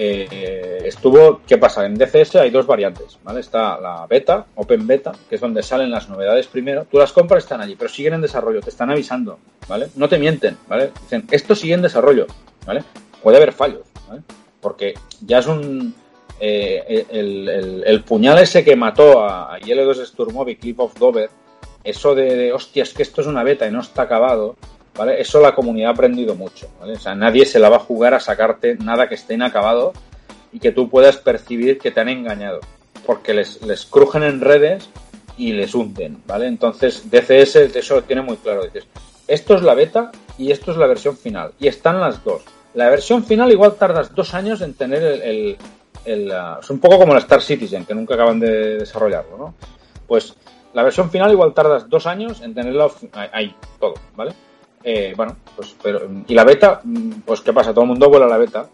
Eh, estuvo, ¿qué pasa? En DCS hay dos variantes, ¿vale? Está la beta, Open Beta, que es donde salen las novedades primero. Tú las compras, están allí, pero siguen en desarrollo, te están avisando, ¿vale? No te mienten, ¿vale? Dicen, esto sigue en desarrollo, ¿vale? Puede haber fallos, ¿vale? Porque ya es un... eh, el, el- puñal ese que mató a, a IL-2 Sturmovik, Clip of Dover, eso de, de, hostia, es que esto es una beta y no está acabado, ¿vale? Eso la comunidad ha aprendido mucho, ¿vale? O sea, nadie se la va a jugar a sacarte nada que esté inacabado y que tú puedas percibir que te han engañado, porque les, les crujen en redes y les hunden, ¿vale? Entonces, DCS eso lo tiene muy claro, dices, esto es la beta y esto es la versión final, y están las dos. La versión final igual tardas dos años en tener el... el- es un poco como la Star Citizen, que nunca acaban de desarrollarlo, ¿no? Pues la versión final igual tardas dos años en tenerla ahí, todo, ¿vale? Eh, bueno, pues, pero, y la beta, mm, pues ¿qué pasa? Todo el mundo vuela la beta.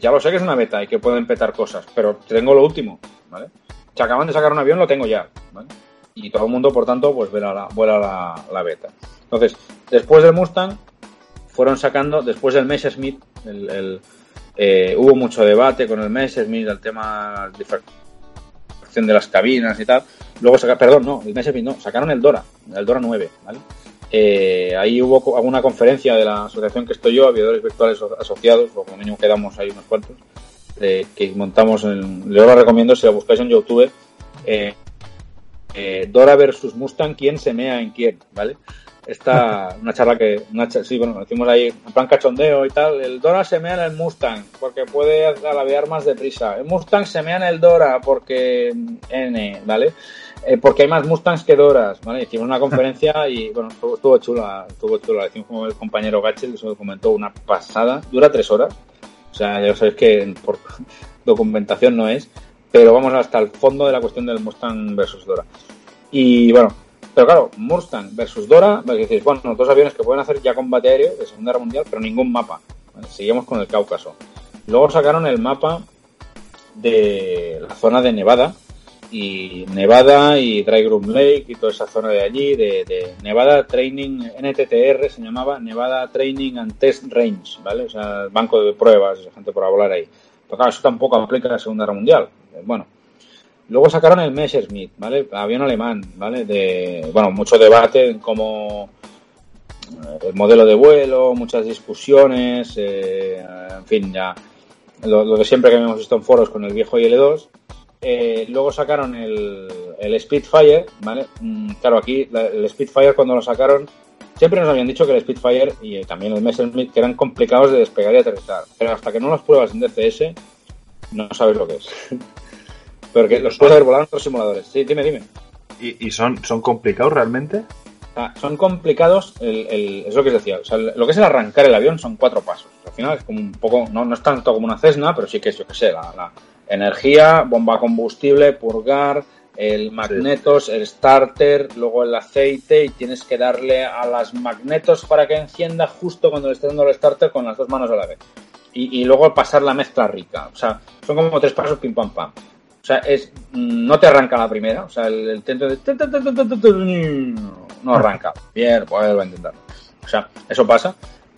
Ya lo sé que es una beta y que pueden petar cosas, pero tengo lo último, ¿vale? Si acaban de sacar un avión, lo tengo ya, ¿vale? Y todo el mundo, por tanto, pues vuela la, vuela la, la beta. Entonces, después del Mustang, fueron sacando, después del Messerschmitt, el, el, eh, hubo mucho debate con el Messerschmitt, el tema de de las cabinas y tal. Luego sacaron, perdón, no, el Messerschmitt no, sacaron el Dora, el Dora 9, ¿vale? Eh, ahí hubo alguna conferencia de la asociación que estoy yo, aviadores virtuales Aso- asociados, o como mínimo quedamos ahí unos cuantos, eh, que montamos, en, yo lo recomiendo si lo buscáis en YouTube, eh, eh, Dora versus Mustang, quién se mea en quién, ¿vale? Esta, una charla que, una cha- sí, bueno, lo hicimos ahí en plan cachondeo y tal. El Dora se mea en el Mustang porque puede alabear más deprisa. El Mustang se mea en el Dora porque N, ¿vale? Eh, porque hay más Mustangs que Doras, ¿vale? Hicimos una conferencia (laughs) y, bueno, estuvo, estuvo chula, estuvo chula. Hicimos como el compañero Gachel, eso comentó una pasada. Dura tres horas. O sea, ya sabéis que por (laughs) documentación no es, pero vamos hasta el fondo de la cuestión del Mustang versus Dora. Y bueno, pero claro, Mustang versus Dora, bueno, dos aviones que pueden hacer ya combate aéreo de Segunda Guerra Mundial, pero ningún mapa. ¿vale? Seguimos con el Cáucaso. Luego sacaron el mapa de la zona de Nevada, y Nevada y Dry Lake y toda esa zona de allí, de, Nevada Training, NTTR se llamaba Nevada Training and Test Range, ¿vale? O sea, el banco de pruebas, gente por volar ahí. Pero claro, eso tampoco aplica la Segunda Guerra Mundial. Bueno, Luego sacaron el Messerschmitt, ¿vale? Avión alemán, ¿vale? De, bueno, mucho debate en cómo eh, el modelo de vuelo, muchas discusiones, eh, en fin, ya lo, lo, de siempre que hemos visto en foros con el viejo IL-2. Eh, luego sacaron el, el Spitfire, ¿vale? Mm, claro, aquí el Spitfire cuando lo sacaron, siempre nos habían dicho que el Spitfire y eh, también el Messerschmitt que eran complicados de despegar y aterrizar, pero hasta que no los pruebas en DCS no sabes lo que es. (laughs) Porque los puedes haber volado en otros simuladores. Sí, dime, dime. ¿Y, y son, son complicados realmente? Ah, son complicados, el, el, es lo que os decía, o sea, lo que es el arrancar el avión son cuatro pasos. Al final es como un poco, no, no es tanto como una Cessna, pero sí que es, yo que sé, la, la energía, bomba combustible, purgar, el magnetos, sí. el starter, luego el aceite y tienes que darle a las magnetos para que encienda justo cuando le estés dando el starter con las dos manos a la vez. Y, y luego pasar la mezcla rica. O sea, son como tres pasos pim pam pam. O sea, es, no te arranca la primera, o sea, el, el intento de... No arranca. Bien, vuelvo a intentarlo. O sea, eso pasa.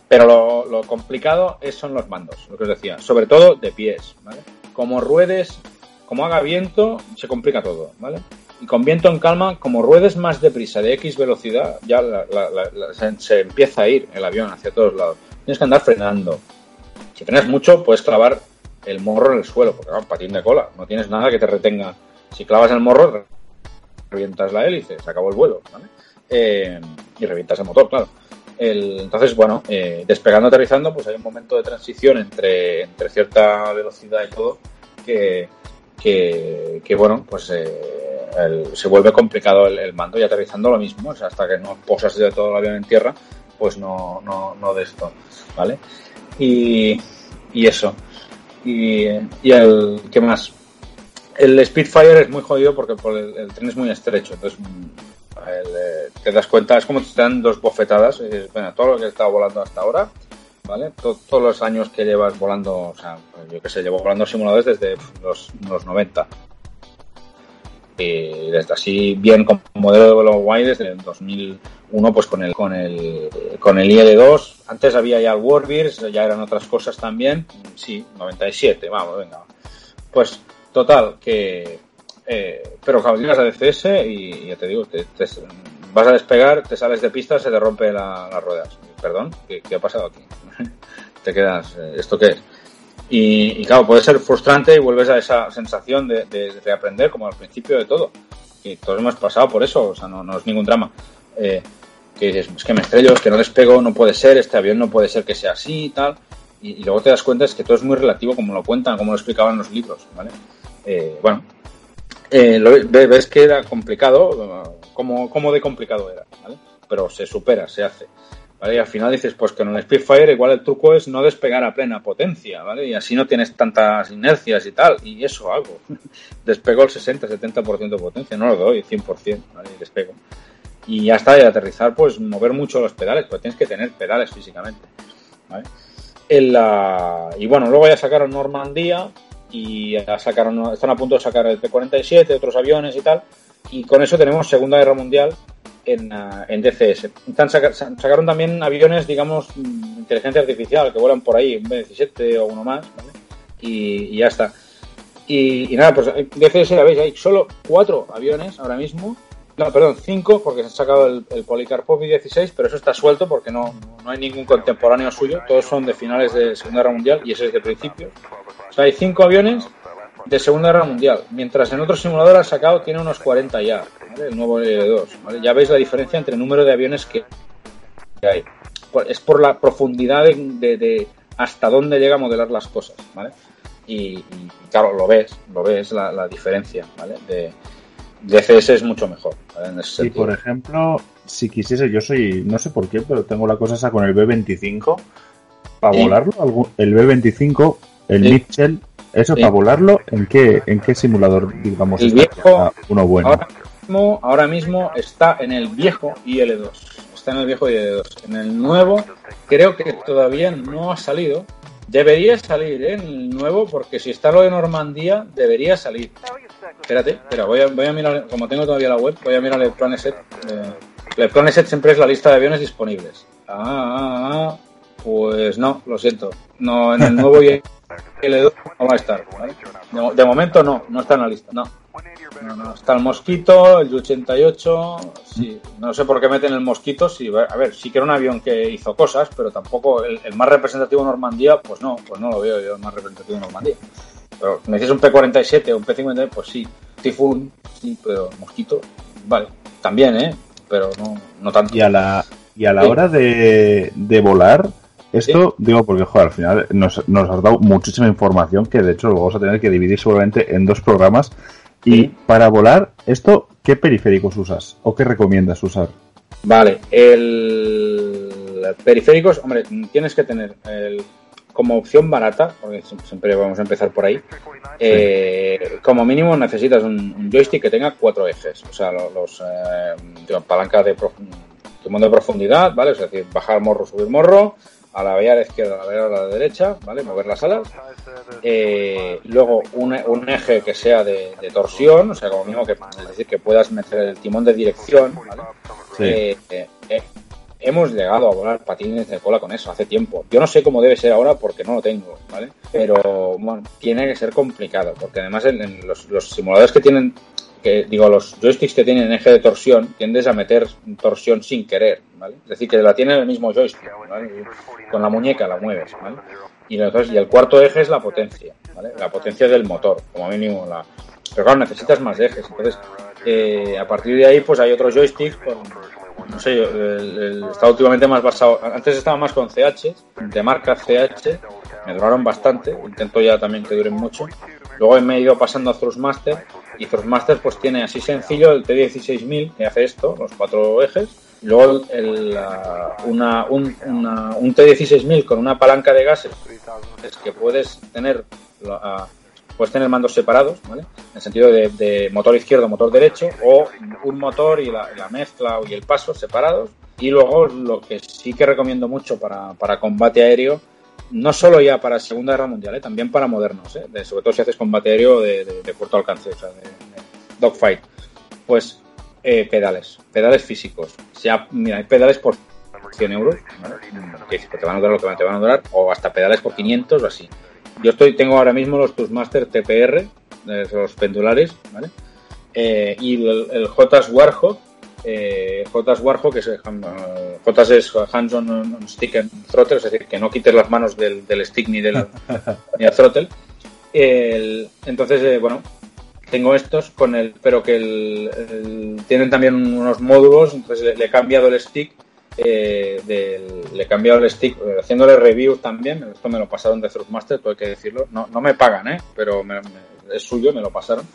Pero lo, lo, complicado es, son los mandos, lo que os decía. Sobre todo de pies, ¿vale? Como ruedes, como haga viento, se complica todo, ¿vale? Y con viento en calma, como ruedes más deprisa de X velocidad, ya la, la, la, se, se, empieza a ir el avión hacia todos lados. Tienes que andar frenando. Si frenas mucho, puedes clavar el morro en el suelo, porque va, patín de cola, no tienes nada que te retenga. Si clavas el morro, revientas la hélice, se acabó el vuelo, ¿vale? Eh, y revientas el motor, claro. Entonces, bueno, eh, despegando, aterrizando, pues hay un momento de transición entre, entre cierta velocidad y todo que, que, que bueno, pues eh, se vuelve complicado el, el, mando y aterrizando lo mismo, o sea, hasta que no posas de todo el avión en tierra, pues no, no, no de esto, ¿vale? Y, y eso. Y, el, ¿qué más? El Spitfire es muy jodido porque por el, tren es muy estrecho, entonces el, eh, te das cuenta, es como si te dan dos bofetadas, bueno, todo lo que he estado volando hasta ahora, ¿vale? Todo, todos los años que llevas volando, o sea, yo que sé, llevo volando simuladores desde los, los 90. Y desde así bien con modelo de guay desde el 2001 pues con el con el con el IL2 antes había ya el ya eran otras cosas también sí 97 vamos venga pues total que eh, pero cuando llegas a DCS y ya te digo, te, vas a despegar, te sales de pista, se te rompe la, las ruedas. Perdón, ¿qué, ¿qué, ha pasado aquí? (laughs) te quedas, eh, ¿esto qué es? Y, y, claro, puede ser frustrante y vuelves a esa sensación de, de, de, aprender como al principio de todo. Y todos hemos pasado por eso, o sea, no, es ningún drama. Eh, que dices, es que me estrello, es que no despego, no puede ser, este avión no puede ser que sea así y tal. Y, y luego te das cuenta es que todo es muy relativo como lo cuentan, como lo explicaban los libros, ¿vale? Eh, bueno, eh, lo, ves que era complicado, como, como de complicado era, ¿vale? Pero se supera, se hace. ¿Vale? Y al final dices, pues en el Spitfire igual el truco es no despegar a plena potencia, ¿vale? Y así no tienes tantas inercias y tal, y eso algo. (laughs) Despego el 60-70% de potencia, no lo doy, 100%, ¿vale? Y despego. Y ya está, y aterrizar, pues mover mucho los pedales, pues tienes que tener pedales físicamente, ¿vale? Y bueno, luego ya sacaron Normandía, y sacaron, están a punto de sacar el P-47, otros aviones y tal, y con eso tenemos Segunda Guerra Mundial en, uh, en DCS. Están, sacaron también aviones, digamos, mm, inteligencia artificial, que vuelan por ahí, un B-17 o uno más, ¿vale? y, y, ya está. Y, y, nada, pues DCS, ya veis, hay solo cuatro aviones ahora mismo, no, perdón, cinco, porque se ha sacado el, el Policarpov I-16, pero eso está suelto porque no, no hay ningún contemporáneo suyo, todos son de finales de Segunda Guerra Mundial y ese es de principio. O sea, hay cinco aviones de Segunda Guerra Mundial, mientras en otro simulador ha sacado, tiene unos 40 ya, ¿vale? el nuevo L2. ¿vale? Ya veis la diferencia entre el número de aviones que hay. Es por la profundidad de, de, de hasta dónde llega a modelar las cosas, ¿vale? Y, y claro, lo ves, lo ves la, la diferencia, ¿vale? De, DCS es mucho mejor. ¿vale? En ese y por ejemplo, si quisiese, yo soy, no sé por qué, pero tengo la cosa esa con el B25 para ¿Sí? volarlo. El B25, el ¿Sí? Mitchell, eso ¿Sí? para volarlo, ¿en qué, en qué simulador, digamos, el viejo, uno bueno? Ahora mismo, ahora mismo está en el viejo IL2. Está en el viejo IL2. En el nuevo, creo que todavía no ha salido. Debería salir ¿eh? el nuevo, porque si está lo de Normandía, debería salir. Espérate, espera, voy a, voy a mirar, como tengo todavía la web, voy a mirar el Planeset. Eh, el Planeset siempre es la lista de aviones disponibles. Ah, ah, ah, pues no, lo siento. No, en el nuevo IL2 no va a estar. ¿vale? De, de, momento no, no está en la lista, no. no, no. Está el Mosquito, el Yu-88. Sí, no sé por qué meten el Mosquito. Sí, a ver, sí que era un avión que hizo cosas, pero tampoco el, el más representativo de Normandía, pues no, pues no lo veo yo el más representativo de Normandía. Pero me dices un P-47 o un P-50, pues sí. Typhoon, sí, pero Mosquito, vale. También, ¿eh? Pero no, no tanto. Y a la, y a la Sí. hora de, de volar, esto, digo, porque joder, al final nos, nos has dado muchísima información que de hecho lo vamos a tener que dividir seguramente en dos programas. Y para volar, esto, ¿qué periféricos usas? ¿O qué recomiendas usar? Vale, el periféricos, hombre, tienes que tener el- como opción barata, porque siempre- vamos a empezar por ahí. eh, como mínimo necesitas un, un joystick que tenga cuatro ejes, o sea, lo- los, eh, palanca de, prof- de profundidad, ¿vale? Es decir, bajar morro, subir morro, a la vía a la izquierda, a la vía a la derecha, ¿vale? Mover las alas. Eh, luego un, un eje que sea de, de torsión, o sea, como mínimo que, es decir, que puedas meter el timón de dirección, ¿vale? Eh, eh, eh, hemos llegado a volar patines de cola con eso hace tiempo. Yo no sé cómo debe ser ahora porque no lo tengo, ¿vale? Pero bueno, tiene que ser complicado porque además en, en los, los simuladores que tienen, que digo, los joysticks que tienen eje de torsión, tiendes a meter torsión sin querer, ¿vale? Es decir, que la tiene el mismo joystick, ¿vale? Con la muñeca la mueves, ¿vale? Y, entonces, y el cuarto eje es la potencia, ¿vale? La potencia del motor, como mínimo la... Pero claro, necesitas más ejes. Entonces, eh, a partir de ahí, pues hay otros joysticks con, no sé, el, el- está últimamente más basado. Antes estaba más con CH, de marca CH, me duraron bastante, intento ya también que duren mucho. Luego me he ido pasando a Thrustmaster y Thrustmaster pues tiene así sencillo el T16000 que hace esto, los cuatro ejes. Luego el- una, un, una- un T16000 con una palanca de gases es que puedes tener la- puedes tener mandos separados, ¿vale? En el sentido de, de motor izquierdo, motor derecho, o un motor y la, la mezcla y el paso separados. Y luego lo que sí que recomiendo mucho para, para combate aéreo, no solo ya para Segunda Guerra Mundial, ¿eh? también para modernos, ¿eh? De- sobre todo si haces combate aéreo de, de- corto alcance, o sea, de, dogfight. Pues eh, pedales, pedales físicos. Sea, mira, hay pedales por 100 euros, ¿vale? que te van a durar lo que te van a durar, o hasta pedales por 500 o así. Yo estoy, tengo ahora mismo los Toastmaster TPR, eh, los pendulares, ¿vale? Eh, y el, el JS Warhawk, eh, JS Warhawk, que es, eh, JS es Hands on, on Stick and Throttle, es decir, que no quites las manos del, del stick ni del, (laughs) ni throttle. El- entonces, eh, bueno, tengo estos con el, pero que el, el- tienen también unos módulos, entonces le, le he cambiado el stick, eh, le he cambiado el stick, eh, haciéndole reviews también, esto me lo pasaron de Thrustmaster, todo hay que decirlo, no, no me pagan, ¿eh? pero me- me- es suyo, me lo pasaron.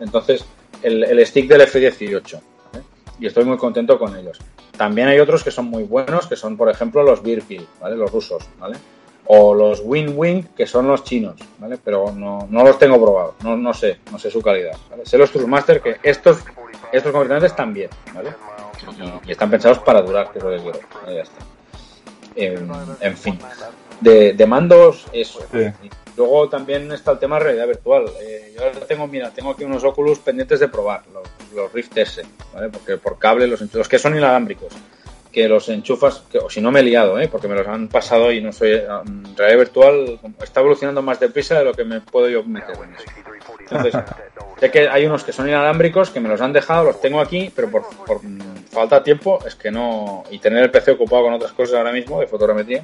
Entonces, el, el stick del F-18, ¿vale? y estoy muy contento con ellos. También hay otros que son muy buenos, que son, por ejemplo, los Birpil, ¿vale? Los rusos, ¿vale? O los Win-Wing, que son los chinos, ¿vale? Pero no, no los tengo probados, no, no sé, no sé su calidad, ¿vale? Sé los Tourmaster que estos, estos concretamente están bien, ¿vale? Y, y están pensados para durar, que es lo que quiero. Ya está. En, en fin. De, de mandos, eso. Sí. Luego también está el tema de realidad virtual. Eh, yo ahora tengo, mira, tengo aquí unos Oculus pendientes de probar, los, los Rift S, ¿vale? Porque por cable, los, los que son inalámbricos, que los enchufas, que, o si no me he liado, ¿eh? Porque me los han pasado y no soy. um, realidad virtual está evolucionando más deprisa de lo que me puedo yo meter en eso. Entonces, sé que hay unos que son inalámbricos que me los han dejado, los tengo aquí, pero por, por falta de tiempo es que no. Y tener el PC ocupado con otras cosas ahora mismo de fotogrametría,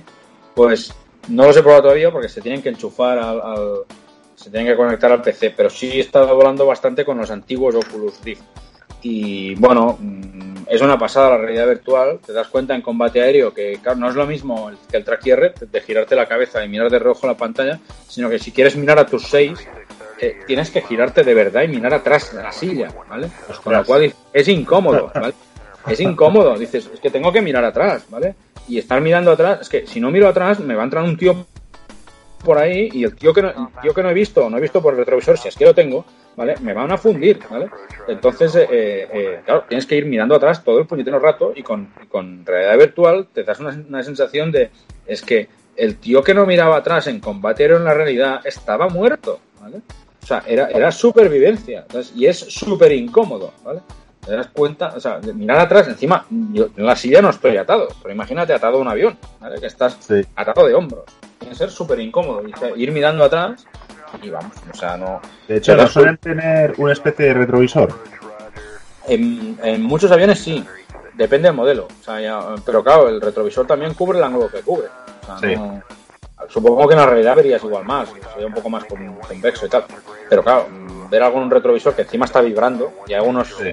pues no los he probado todavía porque se tienen que enchufar al, al- se tienen que conectar al PC, pero sí he estado volando bastante con los antiguos Oculus Rift. Y bueno, mm, es una pasada la realidad virtual. Te das cuenta en combate aéreo que claro, no es lo mismo que el track IR, de girarte la cabeza y mirar de rojo la pantalla, sino que si quieres mirar a tus seis, eh, tienes que girarte de verdad y mirar atrás de la silla, ¿vale? Con lo cual es incómodo, ¿vale? Es incómodo. Dices, es que tengo que mirar atrás, ¿vale? Y estar mirando atrás, es que si no miro atrás, me va a entrar un tío por ahí y el tío que no, tío que no he visto, no he visto por el retrovisor, si es que lo tengo, ¿vale? Me van a fundir, ¿vale? Entonces, eh, eh, claro, tienes que ir mirando atrás todo el puñetero rato y con, con realidad virtual te das una, una sensación de, es que el tío que no miraba atrás en combate en la realidad estaba muerto, ¿vale? O sea, era, era supervivencia, entonces, y es súper incómodo, ¿vale? Te das cuenta, o sea, mirar atrás, encima, yo en la silla no estoy atado, pero imagínate atado a un avión, ¿vale? Que estás Sí. atado de hombros. Que ser súper incómodo. Y, o sea, ir mirando atrás y vamos, o sea, no... De hecho, ¿no suelen tener una especie de retrovisor? En, en muchos aviones sí, depende del modelo. O sea, ya- pero claro, el retrovisor también cubre el ángulo que cubre. O sea, Sí. no- supongo que en la realidad verías igual más, sería un poco más con- convexo y tal. Pero claro, ver un retrovisor que encima está vibrando y algunos. Sí.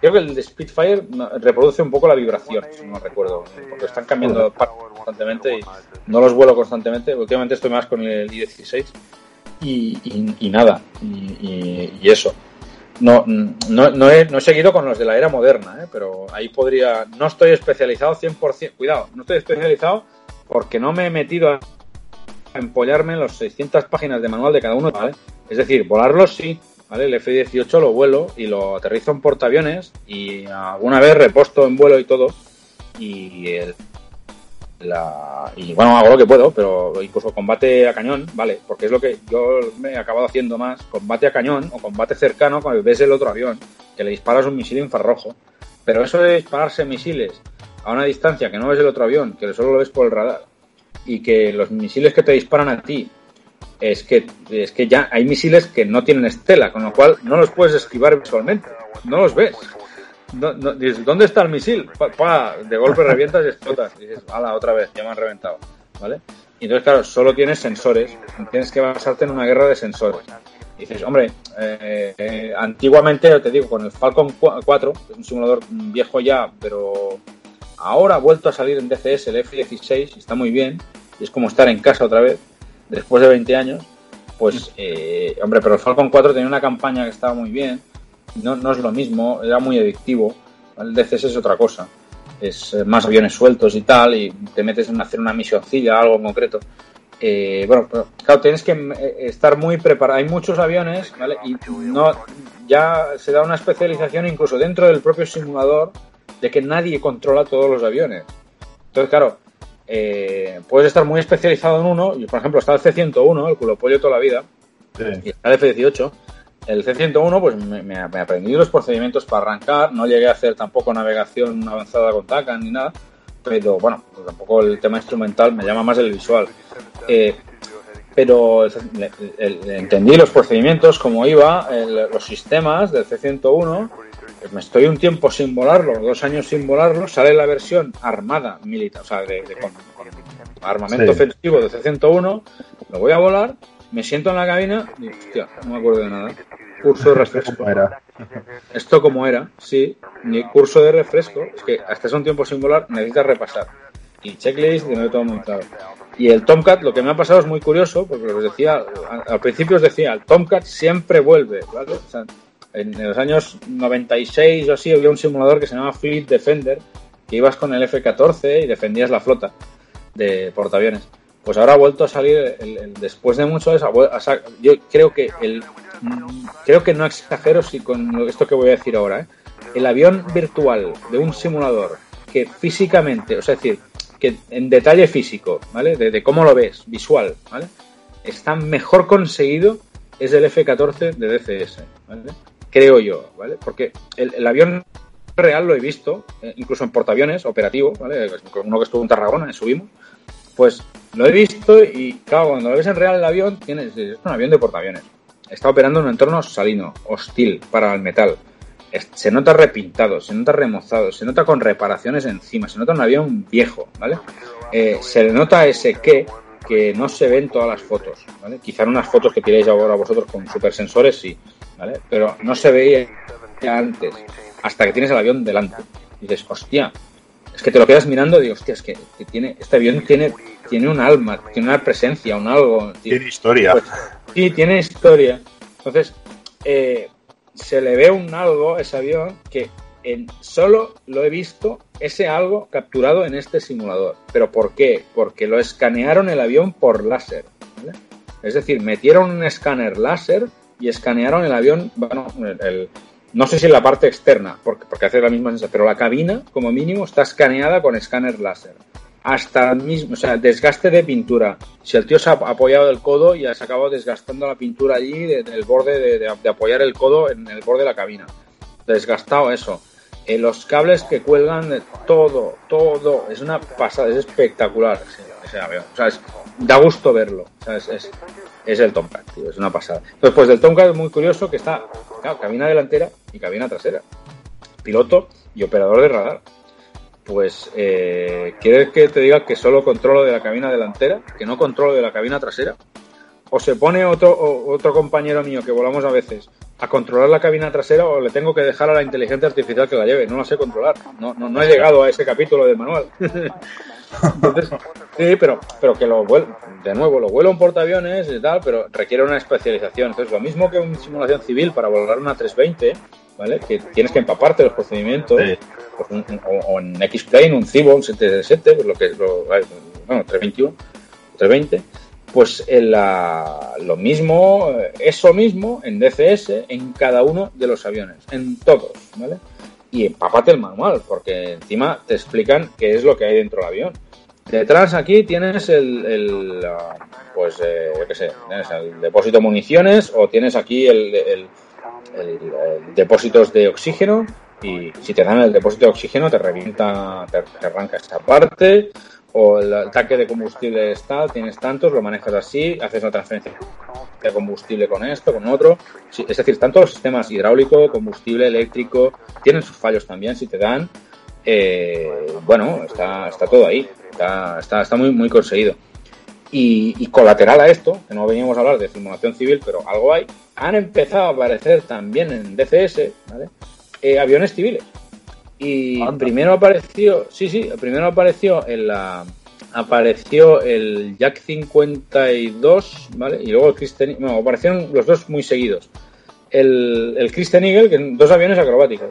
Creo que el de Spitfire reproduce un poco la vibración, si no recuerdo, porque están cambiando constantemente y no los vuelo constantemente. Últimamente estoy más con el I-16 y, y- y nada, y, eso. No, no, no, he, no he seguido con los de la era moderna, ¿eh? pero ahí podría. No estoy especializado 100%. Cuidado, no estoy especializado porque no me he metido a empollarme en las 600 páginas de manual de cada uno, ¿vale? Es decir, volarlos sí, ¿vale? El F-18 lo vuelo y lo aterrizo en portaaviones y alguna vez reposto en vuelo y todo. Y el, la, y bueno, hago lo que puedo, pero incluso combate a cañón, vale, porque es lo que yo me he acabado haciendo más, combate a cañón o combate cercano cuando ves el otro avión, que le disparas un misil infrarrojo. Pero eso de dispararse misiles a una distancia que no ves el otro avión, que solo lo ves por el radar, y que los misiles que te disparan a ti es que, es que ya hay misiles que no tienen estela, con lo cual no los puedes esquivar visualmente, no los ves. Dices, ¿dónde está el misil? De golpe revientas y explotas. Y dices, ala, otra vez, ya me han reventado. ¿Vale? Y entonces, claro, solo tienes sensores. Tienes que basarte en una guerra de sensores. Y dices, hombre, eh, eh, antiguamente, te digo, con el Falcon 4, que es un simulador viejo ya, pero ahora ha vuelto a salir en DCS el F-16 y está muy bien. Y es como estar en casa otra vez, después de 20 años. Pues, eh, hombre, pero el Falcon 4 tenía una campaña que estaba muy bien no, no es lo mismo, era muy adictivo. El DCS es otra cosa. Es eh, más aviones sueltos y tal, y te metes en hacer una misioncilla, algo en concreto. Eh, bueno, pero, claro, tienes que eh, estar muy preparado. Hay muchos aviones, ¿vale? Y no, ya se da una especialización incluso dentro del propio simulador de que nadie controla todos los aviones. Entonces, claro, eh, puedes estar muy especializado en uno, y por ejemplo está el C-101, el culo pollo toda la vida, y está el F-18, el C101, pues me, aprendí los procedimientos para arrancar. No llegué a hacer tampoco navegación avanzada con TACAN ni nada. Pero bueno, pues tampoco el tema instrumental me llama más el visual. Eh, pero el, el, entendí los procedimientos, cómo iba, los sistemas del C101. Pues me estoy un tiempo sin volarlo, dos años sin volarlo. Sale la versión armada militar, o sea, de, de con, con, armamento sí. ofensivo del C101. Lo voy a volar me siento en la cabina y, hostia, no me acuerdo de nada. (laughs) Curso de refresco. Era. Esto como era, sí, ni curso de refresco. Es que hasta es un tiempo sin volar, necesitas repasar. Y checklist, tener todo montado. Y el Tomcat, lo que me ha pasado es muy curioso, porque os decía, al principio os decía, el Tomcat siempre vuelve, ¿vale? O sea, en los años 96 o así había un simulador que se llamaba Fleet Defender, que ibas con el F-14 y defendías la flota de portaaviones pues ahora ha vuelto a salir el, después de mucho eso, yo creo que el creo que no exagero si con esto que voy a decir ahora ¿eh? el avión virtual de un simulador que físicamente o sea es decir que en detalle físico vale de, cómo lo ves visual vale está mejor conseguido es el F-14 de DCS ¿vale? creo yo vale porque el, el avión real lo he visto eh, incluso en portaaviones operativo vale uno que estuvo en Tarragona subimos pues lo he visto y, claro, cuando lo ves en real el avión, tienes, es un avión de portaaviones. Está operando en un entorno salino, hostil para el metal. Se nota repintado, se nota remozado, se nota con reparaciones encima, se nota un avión viejo, ¿vale? Eh, se le nota ese qué que no se ven todas las fotos, ¿vale? Quizá en unas fotos que tiráis ahora vosotros con supersensores sí, ¿vale? Pero no se veía antes, hasta que tienes el avión delante. Y dices, hostia, es que te lo quedas mirando y digo, hostia, es que, que tiene, este avión tiene, tiene un alma, tiene una presencia, un algo. Tiene historia. Pues, sí, tiene historia. Entonces, eh, se le ve un algo a ese avión que en, solo lo he visto ese algo capturado en este simulador. ¿Pero por qué? Porque lo escanearon el avión por láser. ¿vale? Es decir, metieron un escáner láser y escanearon el avión, bueno, el, el no sé si la parte externa, porque, porque hace la misma sensación, pero la cabina, como mínimo, está escaneada con escáner láser. Hasta el mismo, o sea, desgaste de pintura. Si el tío se ha apoyado el codo y se acabado desgastando la pintura allí del de, de borde de, de, apoyar el codo en el borde de la cabina. Desgastado eso. Eh, los cables que cuelgan, todo, todo. Es una pasada, es espectacular. O sea, da gusto verlo. O sea, es, es el Tomcat, tío, es una pasada. Entonces, pues del Tomcat es muy curioso que está, cabina delantera y cabina trasera. Piloto y operador de radar. Pues, eh, ¿quieres que te diga que solo controlo de la cabina delantera? ¿Que no controlo de la cabina trasera? ¿O se pone otro, otro compañero mío que volamos a veces a controlar la cabina trasera o le tengo que dejar a la inteligencia artificial que la lleve? No la sé controlar. No, no, no he llegado a ese capítulo del manual. (laughs) Entonces, sí, pero, pero que lo vuelo, de nuevo, lo vuelo en portaaviones y tal, pero requiere una especialización. Entonces, lo mismo que una simulación civil para volar una 320, ¿vale? Que tienes que empaparte los procedimientos, pues o, en X-Plane, un Cibo, un 777, pues lo que lo, bueno, 321, 320, pues en la, lo mismo, eso mismo en DCS en cada uno de los aviones, en todos, ¿vale? Y empápate el manual, porque encima te explican qué es lo que hay dentro del avión. Detrás aquí tienes el, el pues, eh, qué sé, el depósito de municiones o tienes aquí el, el, depósitos de oxígeno y si te dan el depósito de oxígeno te revienta, te arranca esta parte o el tanque de combustible está, tienes tantos, lo manejas así, haces la transferencia de combustible con esto, con otro. es decir, tanto los sistemas hidráulico, combustible, eléctrico, tienen sus fallos también si te dan. Eh, bueno, está, está todo ahí, está, está, está muy, muy conseguido. Y, y, colateral a esto, que no veníamos a hablar de simulación civil, pero algo hay, han empezado a aparecer también en DCS ¿vale? Eh, aviones civiles. Y primero apareció, sí, sí, primero apareció en la apareció el Jack 52, ¿vale? Y luego el Christian, bueno, aparecieron los dos muy seguidos. El, el Christian Eagle, que dos aviones acrobáticos,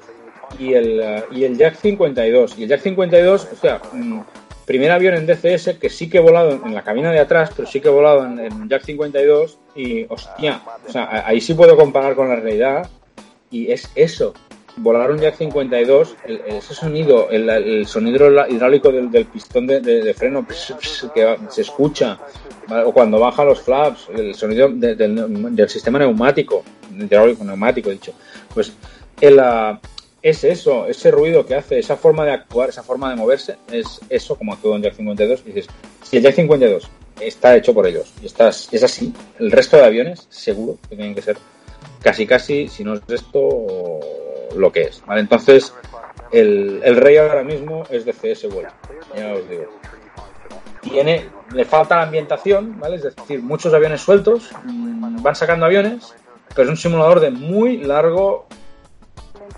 y el, y el Jack 52. Y el Jack 52, o sea, mm, primer avión en DCS que sí que he volado en la cabina de atrás, pero sí que he volado en, en Jack 52 y, hostia, o sea, ahí sí puedo comparar con la realidad y es eso, volar un Jack 52, ese sonido, el, sonido hidráulico del, pistón de, freno que se escucha, o cuando baja los flaps, el sonido del, sistema neumático, hidráulico neumático, dicho, pues el, es eso, ese ruido que hace, esa forma de actuar, esa forma de moverse, es eso como actúa un Jack 52. Y dices, si el Jack 52 está hecho por ellos y estás, es así, el resto de aviones seguro que tienen que ser casi casi, si no es esto, lo que es. ¿vale? Entonces, el, el rey ahora mismo es de CS Vuelo, ya os digo. Tiene, le falta la ambientación, ¿vale? Es decir, muchos aviones sueltos, mm, van sacando aviones, pero es un simulador de muy largo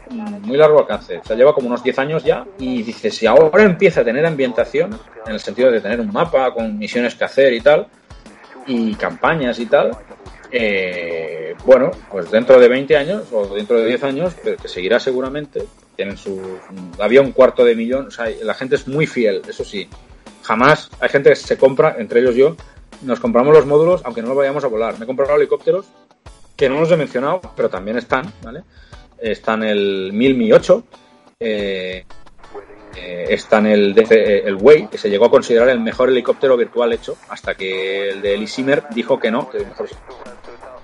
muy largo alcance. O sea, lleva como unos 10 años ya y dice, si ahora empieza a tener ambientación, en el sentido de tener un mapa con misiones que hacer y tal, y campañas y tal, eh, bueno, pues dentro de 20 años o dentro de 10 años, que seguirá seguramente, tienen su había un cuarto de millón, o sea, la gente es muy fiel, eso sí. Jamás hay gente que se compra, entre ellos yo, nos compramos los módulos aunque no los vayamos a volar. Me he comprado helicópteros que no los he mencionado, pero también están, ¿vale? Están el 1000 Mi 8, eh, eh, están el, el Way, que se llegó a considerar el mejor helicóptero virtual hecho, hasta que el de Elisimer dijo que no, que el mejor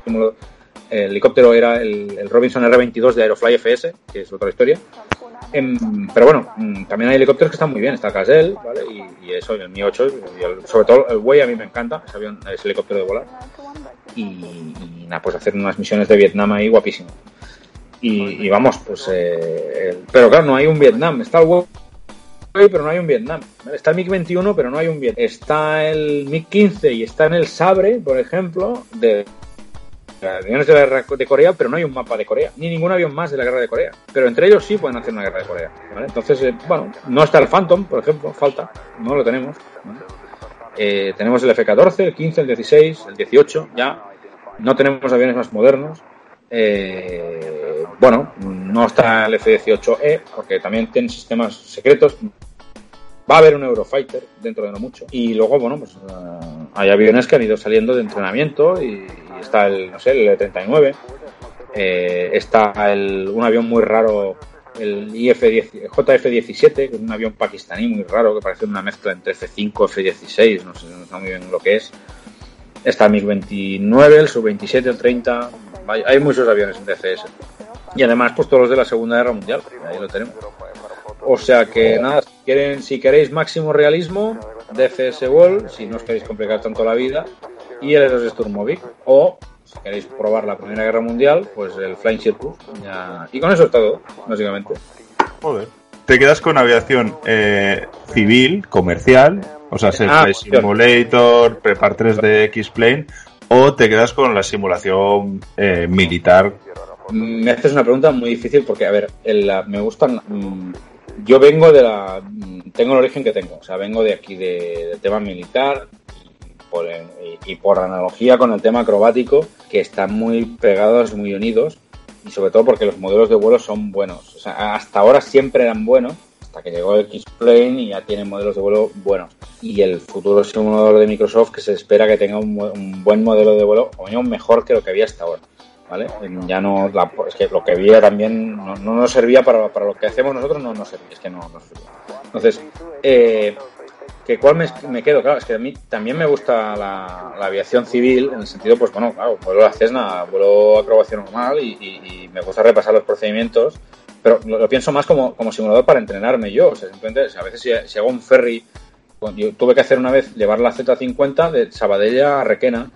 el helicóptero era el, Robinson R-22 de Aerofly FS, que es otra historia. Em, pero bueno, mm, también hay helicópteros que están muy bien. Está Gazelle, ¿vale? Y, eso, el Mi 8, y sobre todo el Way a mí me encanta, ese, avión, ese helicóptero de volar. Y, nada, pues hacer unas misiones de Vietnam ahí guapísimo. Y, vamos, pues. Eh, pero claro, no hay un Vietnam. Está el Way, pero no hay un Vietnam. Está el MiG-21, pero no hay un Vietnam. Está el MiG-15 y está en el Sabre, por ejemplo, de aviones de la guerra de Corea, pero no hay un mapa de Corea, ni ningún avión más de la guerra de Corea. Pero entre ellos sí pueden hacer una guerra de Corea. Entonces, eh, bueno, no está el Phantom, por ejemplo, falta, no lo tenemos. Eh, tenemos el F-14, el 15, el 16, el 18, ya. No tenemos aviones más modernos. Eh, bueno, no está el F-18E, porque también tiene sistemas secretos. Va a haber un Eurofighter dentro de no mucho. Y luego, bueno, pues hay aviones que han ido saliendo de entrenamiento y, está el, no sé, el E39, eh, está el, un avión muy raro, el IF JF-17, que es un avión pakistaní muy raro, que parece una mezcla entre F-5 F-16, no sé, no muy bien lo que es. Está el MiG-29, el Sub-27, el 30, hay, muchos aviones en DCS. Y además, pues todos los de la Segunda Guerra Mundial, ahí lo tenemos. O sea que nada, si, quieren, si queréis máximo realismo, DCS Wall, si no os queréis complicar tanto la vida, y el L2 Sturmovik. O, si queréis probar la Primera Guerra Mundial, pues el Flying Circus. Ya... Y con eso es todo, básicamente. Joder. Te quedas con aviación eh, civil, comercial, o sea, ser Ah, Simulator, Prepar 3D, X-Plane, o te quedas con la simulación eh, militar. Me haces una pregunta muy difícil porque, a ver, el- la- me gustan. mm, Yo vengo de la. mm, Tengo el origen que tengo, o sea, vengo de aquí de- del tema militar por, y- y por analogía con el tema acrobático, que están muy pegados, muy unidos, y sobre todo porque los modelos de vuelo son buenos. O sea, hasta ahora siempre eran buenos, hasta que llegó el X-Plane y ya tienen modelos de vuelo buenos. Y el futuro simulador de Microsoft que se espera que tenga un, un buen modelo de vuelo, o mejor que lo que había hasta ahora. ¿Vale? Ya no, la- es que lo que había también no, no nos servía para, para lo que hacemos nosotros, no nos servía, es que no nos servía. Entonces, eh, que cuál me, me quedo, claro, es que a mí también me gusta la, la aviación civil, en el sentido, pues bueno, claro, vuelo a Cessna, vuelo acrobacia normal y, me gusta repasar los procedimientos, pero lo, pienso más como, como simulador para entrenarme yo, o sea, simplemente, a veces si, si hago un ferry, bueno, yo tuve que hacer una vez, llevar la Z50 de Sabadell a Requena,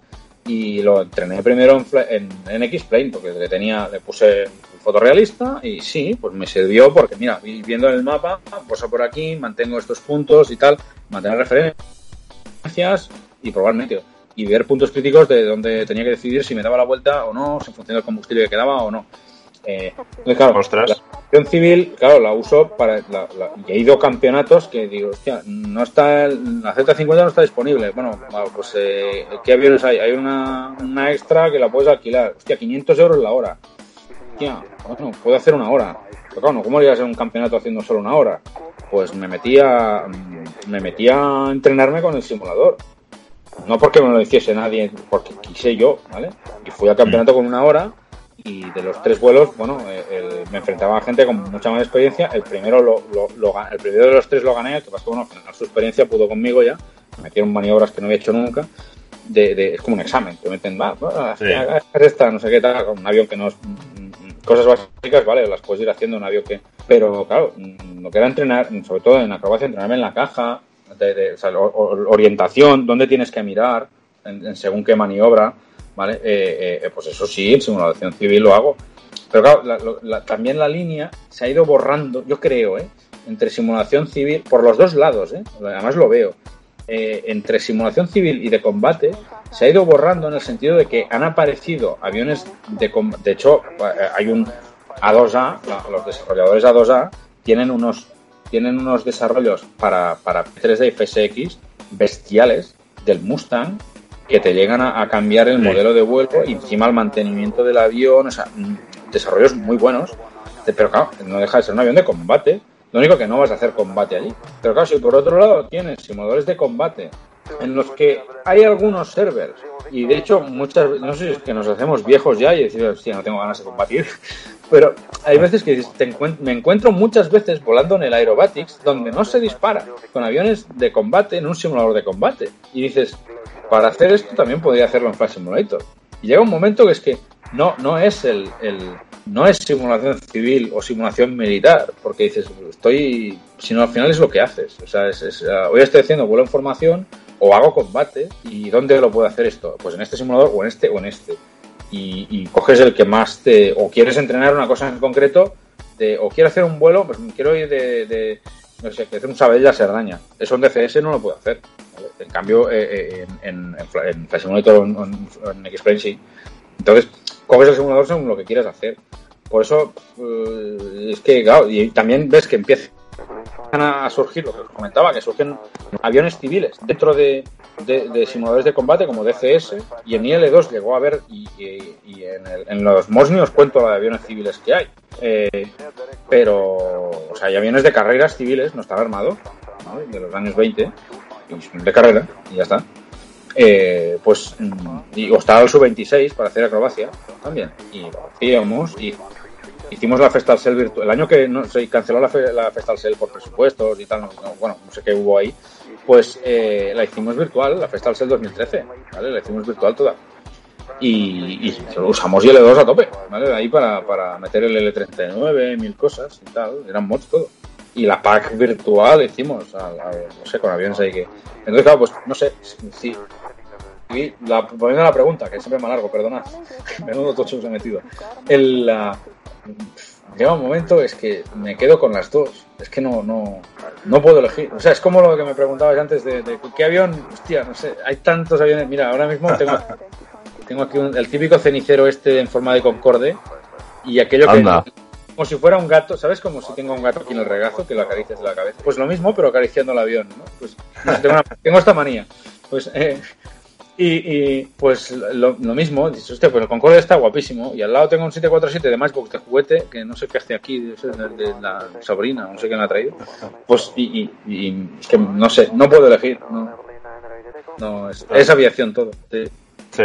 y lo entrené primero en, en, en X-Plane, porque le tenía, le puse fotorrealista y sí, pues me sirvió porque mira, vi- viendo en el mapa, paso por aquí, mantengo estos puntos y tal, mantener referencias y probar. Y ver puntos críticos de donde tenía que decidir si me daba la vuelta o no, si en función del combustible que quedaba o no. Eh, entonces, claro, Ostras. la aviación civil, claro, la uso para. La, la- y he ido a campeonatos que digo, hostia, no está. el- la Z50 no está disponible. Bueno, bueno, pues, eh, ¿qué aviones hay? Hay una, una extra que la puedes alquilar. Hostia, 500 euros la hora. Hostia, bueno, puedo hacer una hora. Pero claro, ¿cómo iba a ser un campeonato haciendo solo una hora? Pues me metía, me metía a entrenarme con el simulador. No porque me lo hiciese nadie, porque quise yo, ¿vale? Y fui al campeonato con una hora y de los tres vuelos, bueno, eh, el- me enfrentaba a gente con mucha más experiencia. El primero lo, lo- el primero de los tres lo gané, el que pasó, bueno, su experiencia pudo conmigo ya. Me metieron maniobras que no había hecho nunca. De, de- es como un examen, te meten, va, va, Sí. esta, no sé qué tal, con un avión que no es. Cosas básicas, vale, las puedes ir haciendo en un avión que. Pero claro, lo que era entrenar, sobre todo en acrobacia, entrenarme en la caja, orientación, dónde tienes que mirar, en, según qué maniobra, ¿vale? Eh, eh, pues eso sí, en simulación civil lo hago. Pero claro, la- la- también la línea se ha ido borrando, yo creo, ¿eh? Entre simulación civil, por los dos lados, ¿eh? Además lo veo. Eh, entre simulación civil y de combate se ha ido borrando en el sentido de que han aparecido aviones de combate. De hecho, eh, hay un A2A, la- los desarrolladores A2A tienen unos, tienen unos desarrollos para, para 3D y FSX bestiales del Mustang que te llegan a, a cambiar el Sí. modelo de vuelo y encima el mantenimiento del avión, o sea, mm, desarrollos muy buenos, pero claro, no deja de ser un avión de combate, lo único que no vas a hacer combate allí. Pero claro, si por otro lado tienes simuladores de combate en los que hay algunos servers, y de hecho muchas no sé si es que nos hacemos viejos ya y decimos, hostia, no tengo ganas de combatir, (laughs) pero hay veces que me encuentro muchas veces volando en el Aerobatics donde no se dispara con aviones de combate en un simulador de combate. Y dices, para hacer esto también podría hacerlo en Flight Simulator. Y llega un momento que es que no, no es el, el- no es simulación civil o simulación militar, porque dices, estoy, sino al final es lo que haces. O sea, es, ah, hoy estoy haciendo vuelo en formación o hago combate y ¿dónde lo puedo hacer esto? Pues en este simulador o en este o en este. Y, y coges el que más te, o quieres entrenar una cosa en concreto, de, o quiero hacer un vuelo, pues quiero ir de, no sé, que hacer un Sabella a Cerdaña. Eso en DCS no lo puedo hacer. En cambio, eh, eh, en, en, en, Fla- en Flight Simulator o en, en, en sí. Entonces, coges el simulador según lo que quieras hacer. Por eso, eh, es que, claro, y también ves que empiezan a surgir, lo que os comentaba, que surgen aviones civiles dentro de, de, simuladores de combate como DCS y en IL2 llegó a haber, y, en, los Mosni os cuento la de aviones civiles que hay. Eh, pero, o sea, hay aviones de carreras civiles, no están armados, ¿vale? de los años 20, y son de carrera, y ya está. Eh, pues, mm, y, estaba el Sub-26 para hacer acrobacia también, y hacíamos, y hicimos la Festal Cell virtual. El año que no, se canceló la, la Festal Cell por presupuestos y tal, no- no, bueno, no sé qué hubo ahí, pues eh, la hicimos virtual, la Festal Cell 2013, ¿vale? La hicimos virtual toda. Y, y usamos IL2 a tope, ¿vale? Ahí para, para meter el L39, mil cosas y tal, eran mods todo. Y la pack virtual hicimos, no sé, con aviones ahí que... Entonces, claro, pues no sé, si, la, volviendo a la pregunta, que siempre me alargo, perdonad, menudo tocho se he metido. El, la- llega un momento, es que me quedo con las dos. Es que no, no, no puedo elegir. O sea, es como lo que me preguntabas antes de, de qué avión, hostia, no sé, hay tantos aviones. Mira, ahora mismo tengo, tengo aquí un- el típico cenicero este en forma de Concorde y aquello que... Anda. Como si fuera un gato, ¿sabes? Como si tengo un gato aquí en el regazo que lo acaricias de la cabeza. Pues lo mismo, pero acariciando el avión, ¿no? Pues no tengo, una- tengo esta manía. Pues, eh, y, y, pues lo, lo mismo, dices, hostia, pues el Concorde está guapísimo. Y al lado tengo un 747 de Matchbox de juguete, que no sé qué hace aquí, de, la sobrina, no sé quién la ha traído. Pues, y, es que no sé, no puedo elegir. No, es aviación todo. Sí. Sí.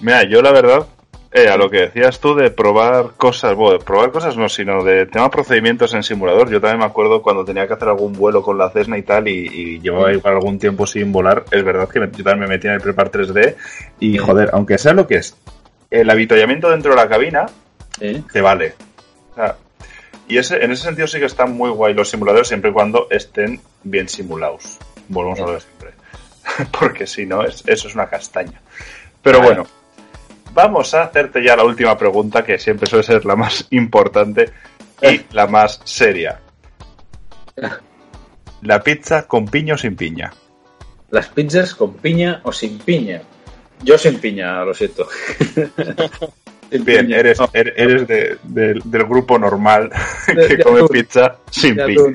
Mira, yo la verdad, eh, a lo que decías tú de probar cosas, bueno, probar cosas no, sino de tema procedimientos en simulador. Yo también me acuerdo cuando tenía que hacer algún vuelo con la Cessna y tal, y, y llevaba igual algún tiempo sin volar. Es verdad que me- yo también me metí en el Prepar 3D, y joder, aunque sea lo que es, el avituallamiento dentro de la cabina te vale. O sea, y ese, en ese sentido sí que están muy guay los simuladores siempre y cuando estén bien simulados. Volvemos a lo de siempre. (laughs) Porque si no, es, eso es una castaña. Pero bueno, vamos a hacerte ya la última pregunta, que siempre suele ser la más importante y Eh. la más seria. La pizza con piña o sin piña. Las pizzas con piña o sin piña. Yo sin piña, lo siento. (laughs) Sin Bien, piña. eres, er- eres de- del- del grupo normal (laughs) que de come atún. pizza sin piña.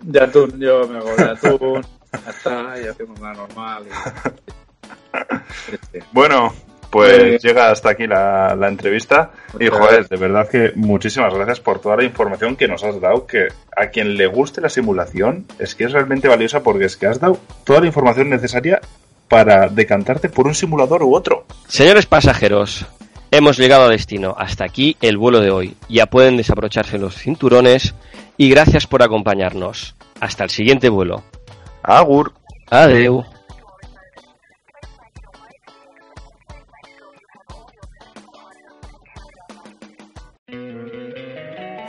de atún, yo me hago de atún, ya está, y hacemos la normal. y- (laughs) Bueno, pues Eh, llega hasta aquí la, la entrevista. Y joder, de verdad que muchísimas gracias por toda la información que nos has dado. Que a quien le guste la simulación es que es realmente valiosa porque es que has dado toda la información necesaria para decantarte por un simulador u otro. Señores pasajeros, hemos llegado a destino. Hasta aquí el vuelo de hoy. Ya pueden desabrocharse los cinturones y gracias por acompañarnos. Hasta el siguiente vuelo. Agur. Adeu.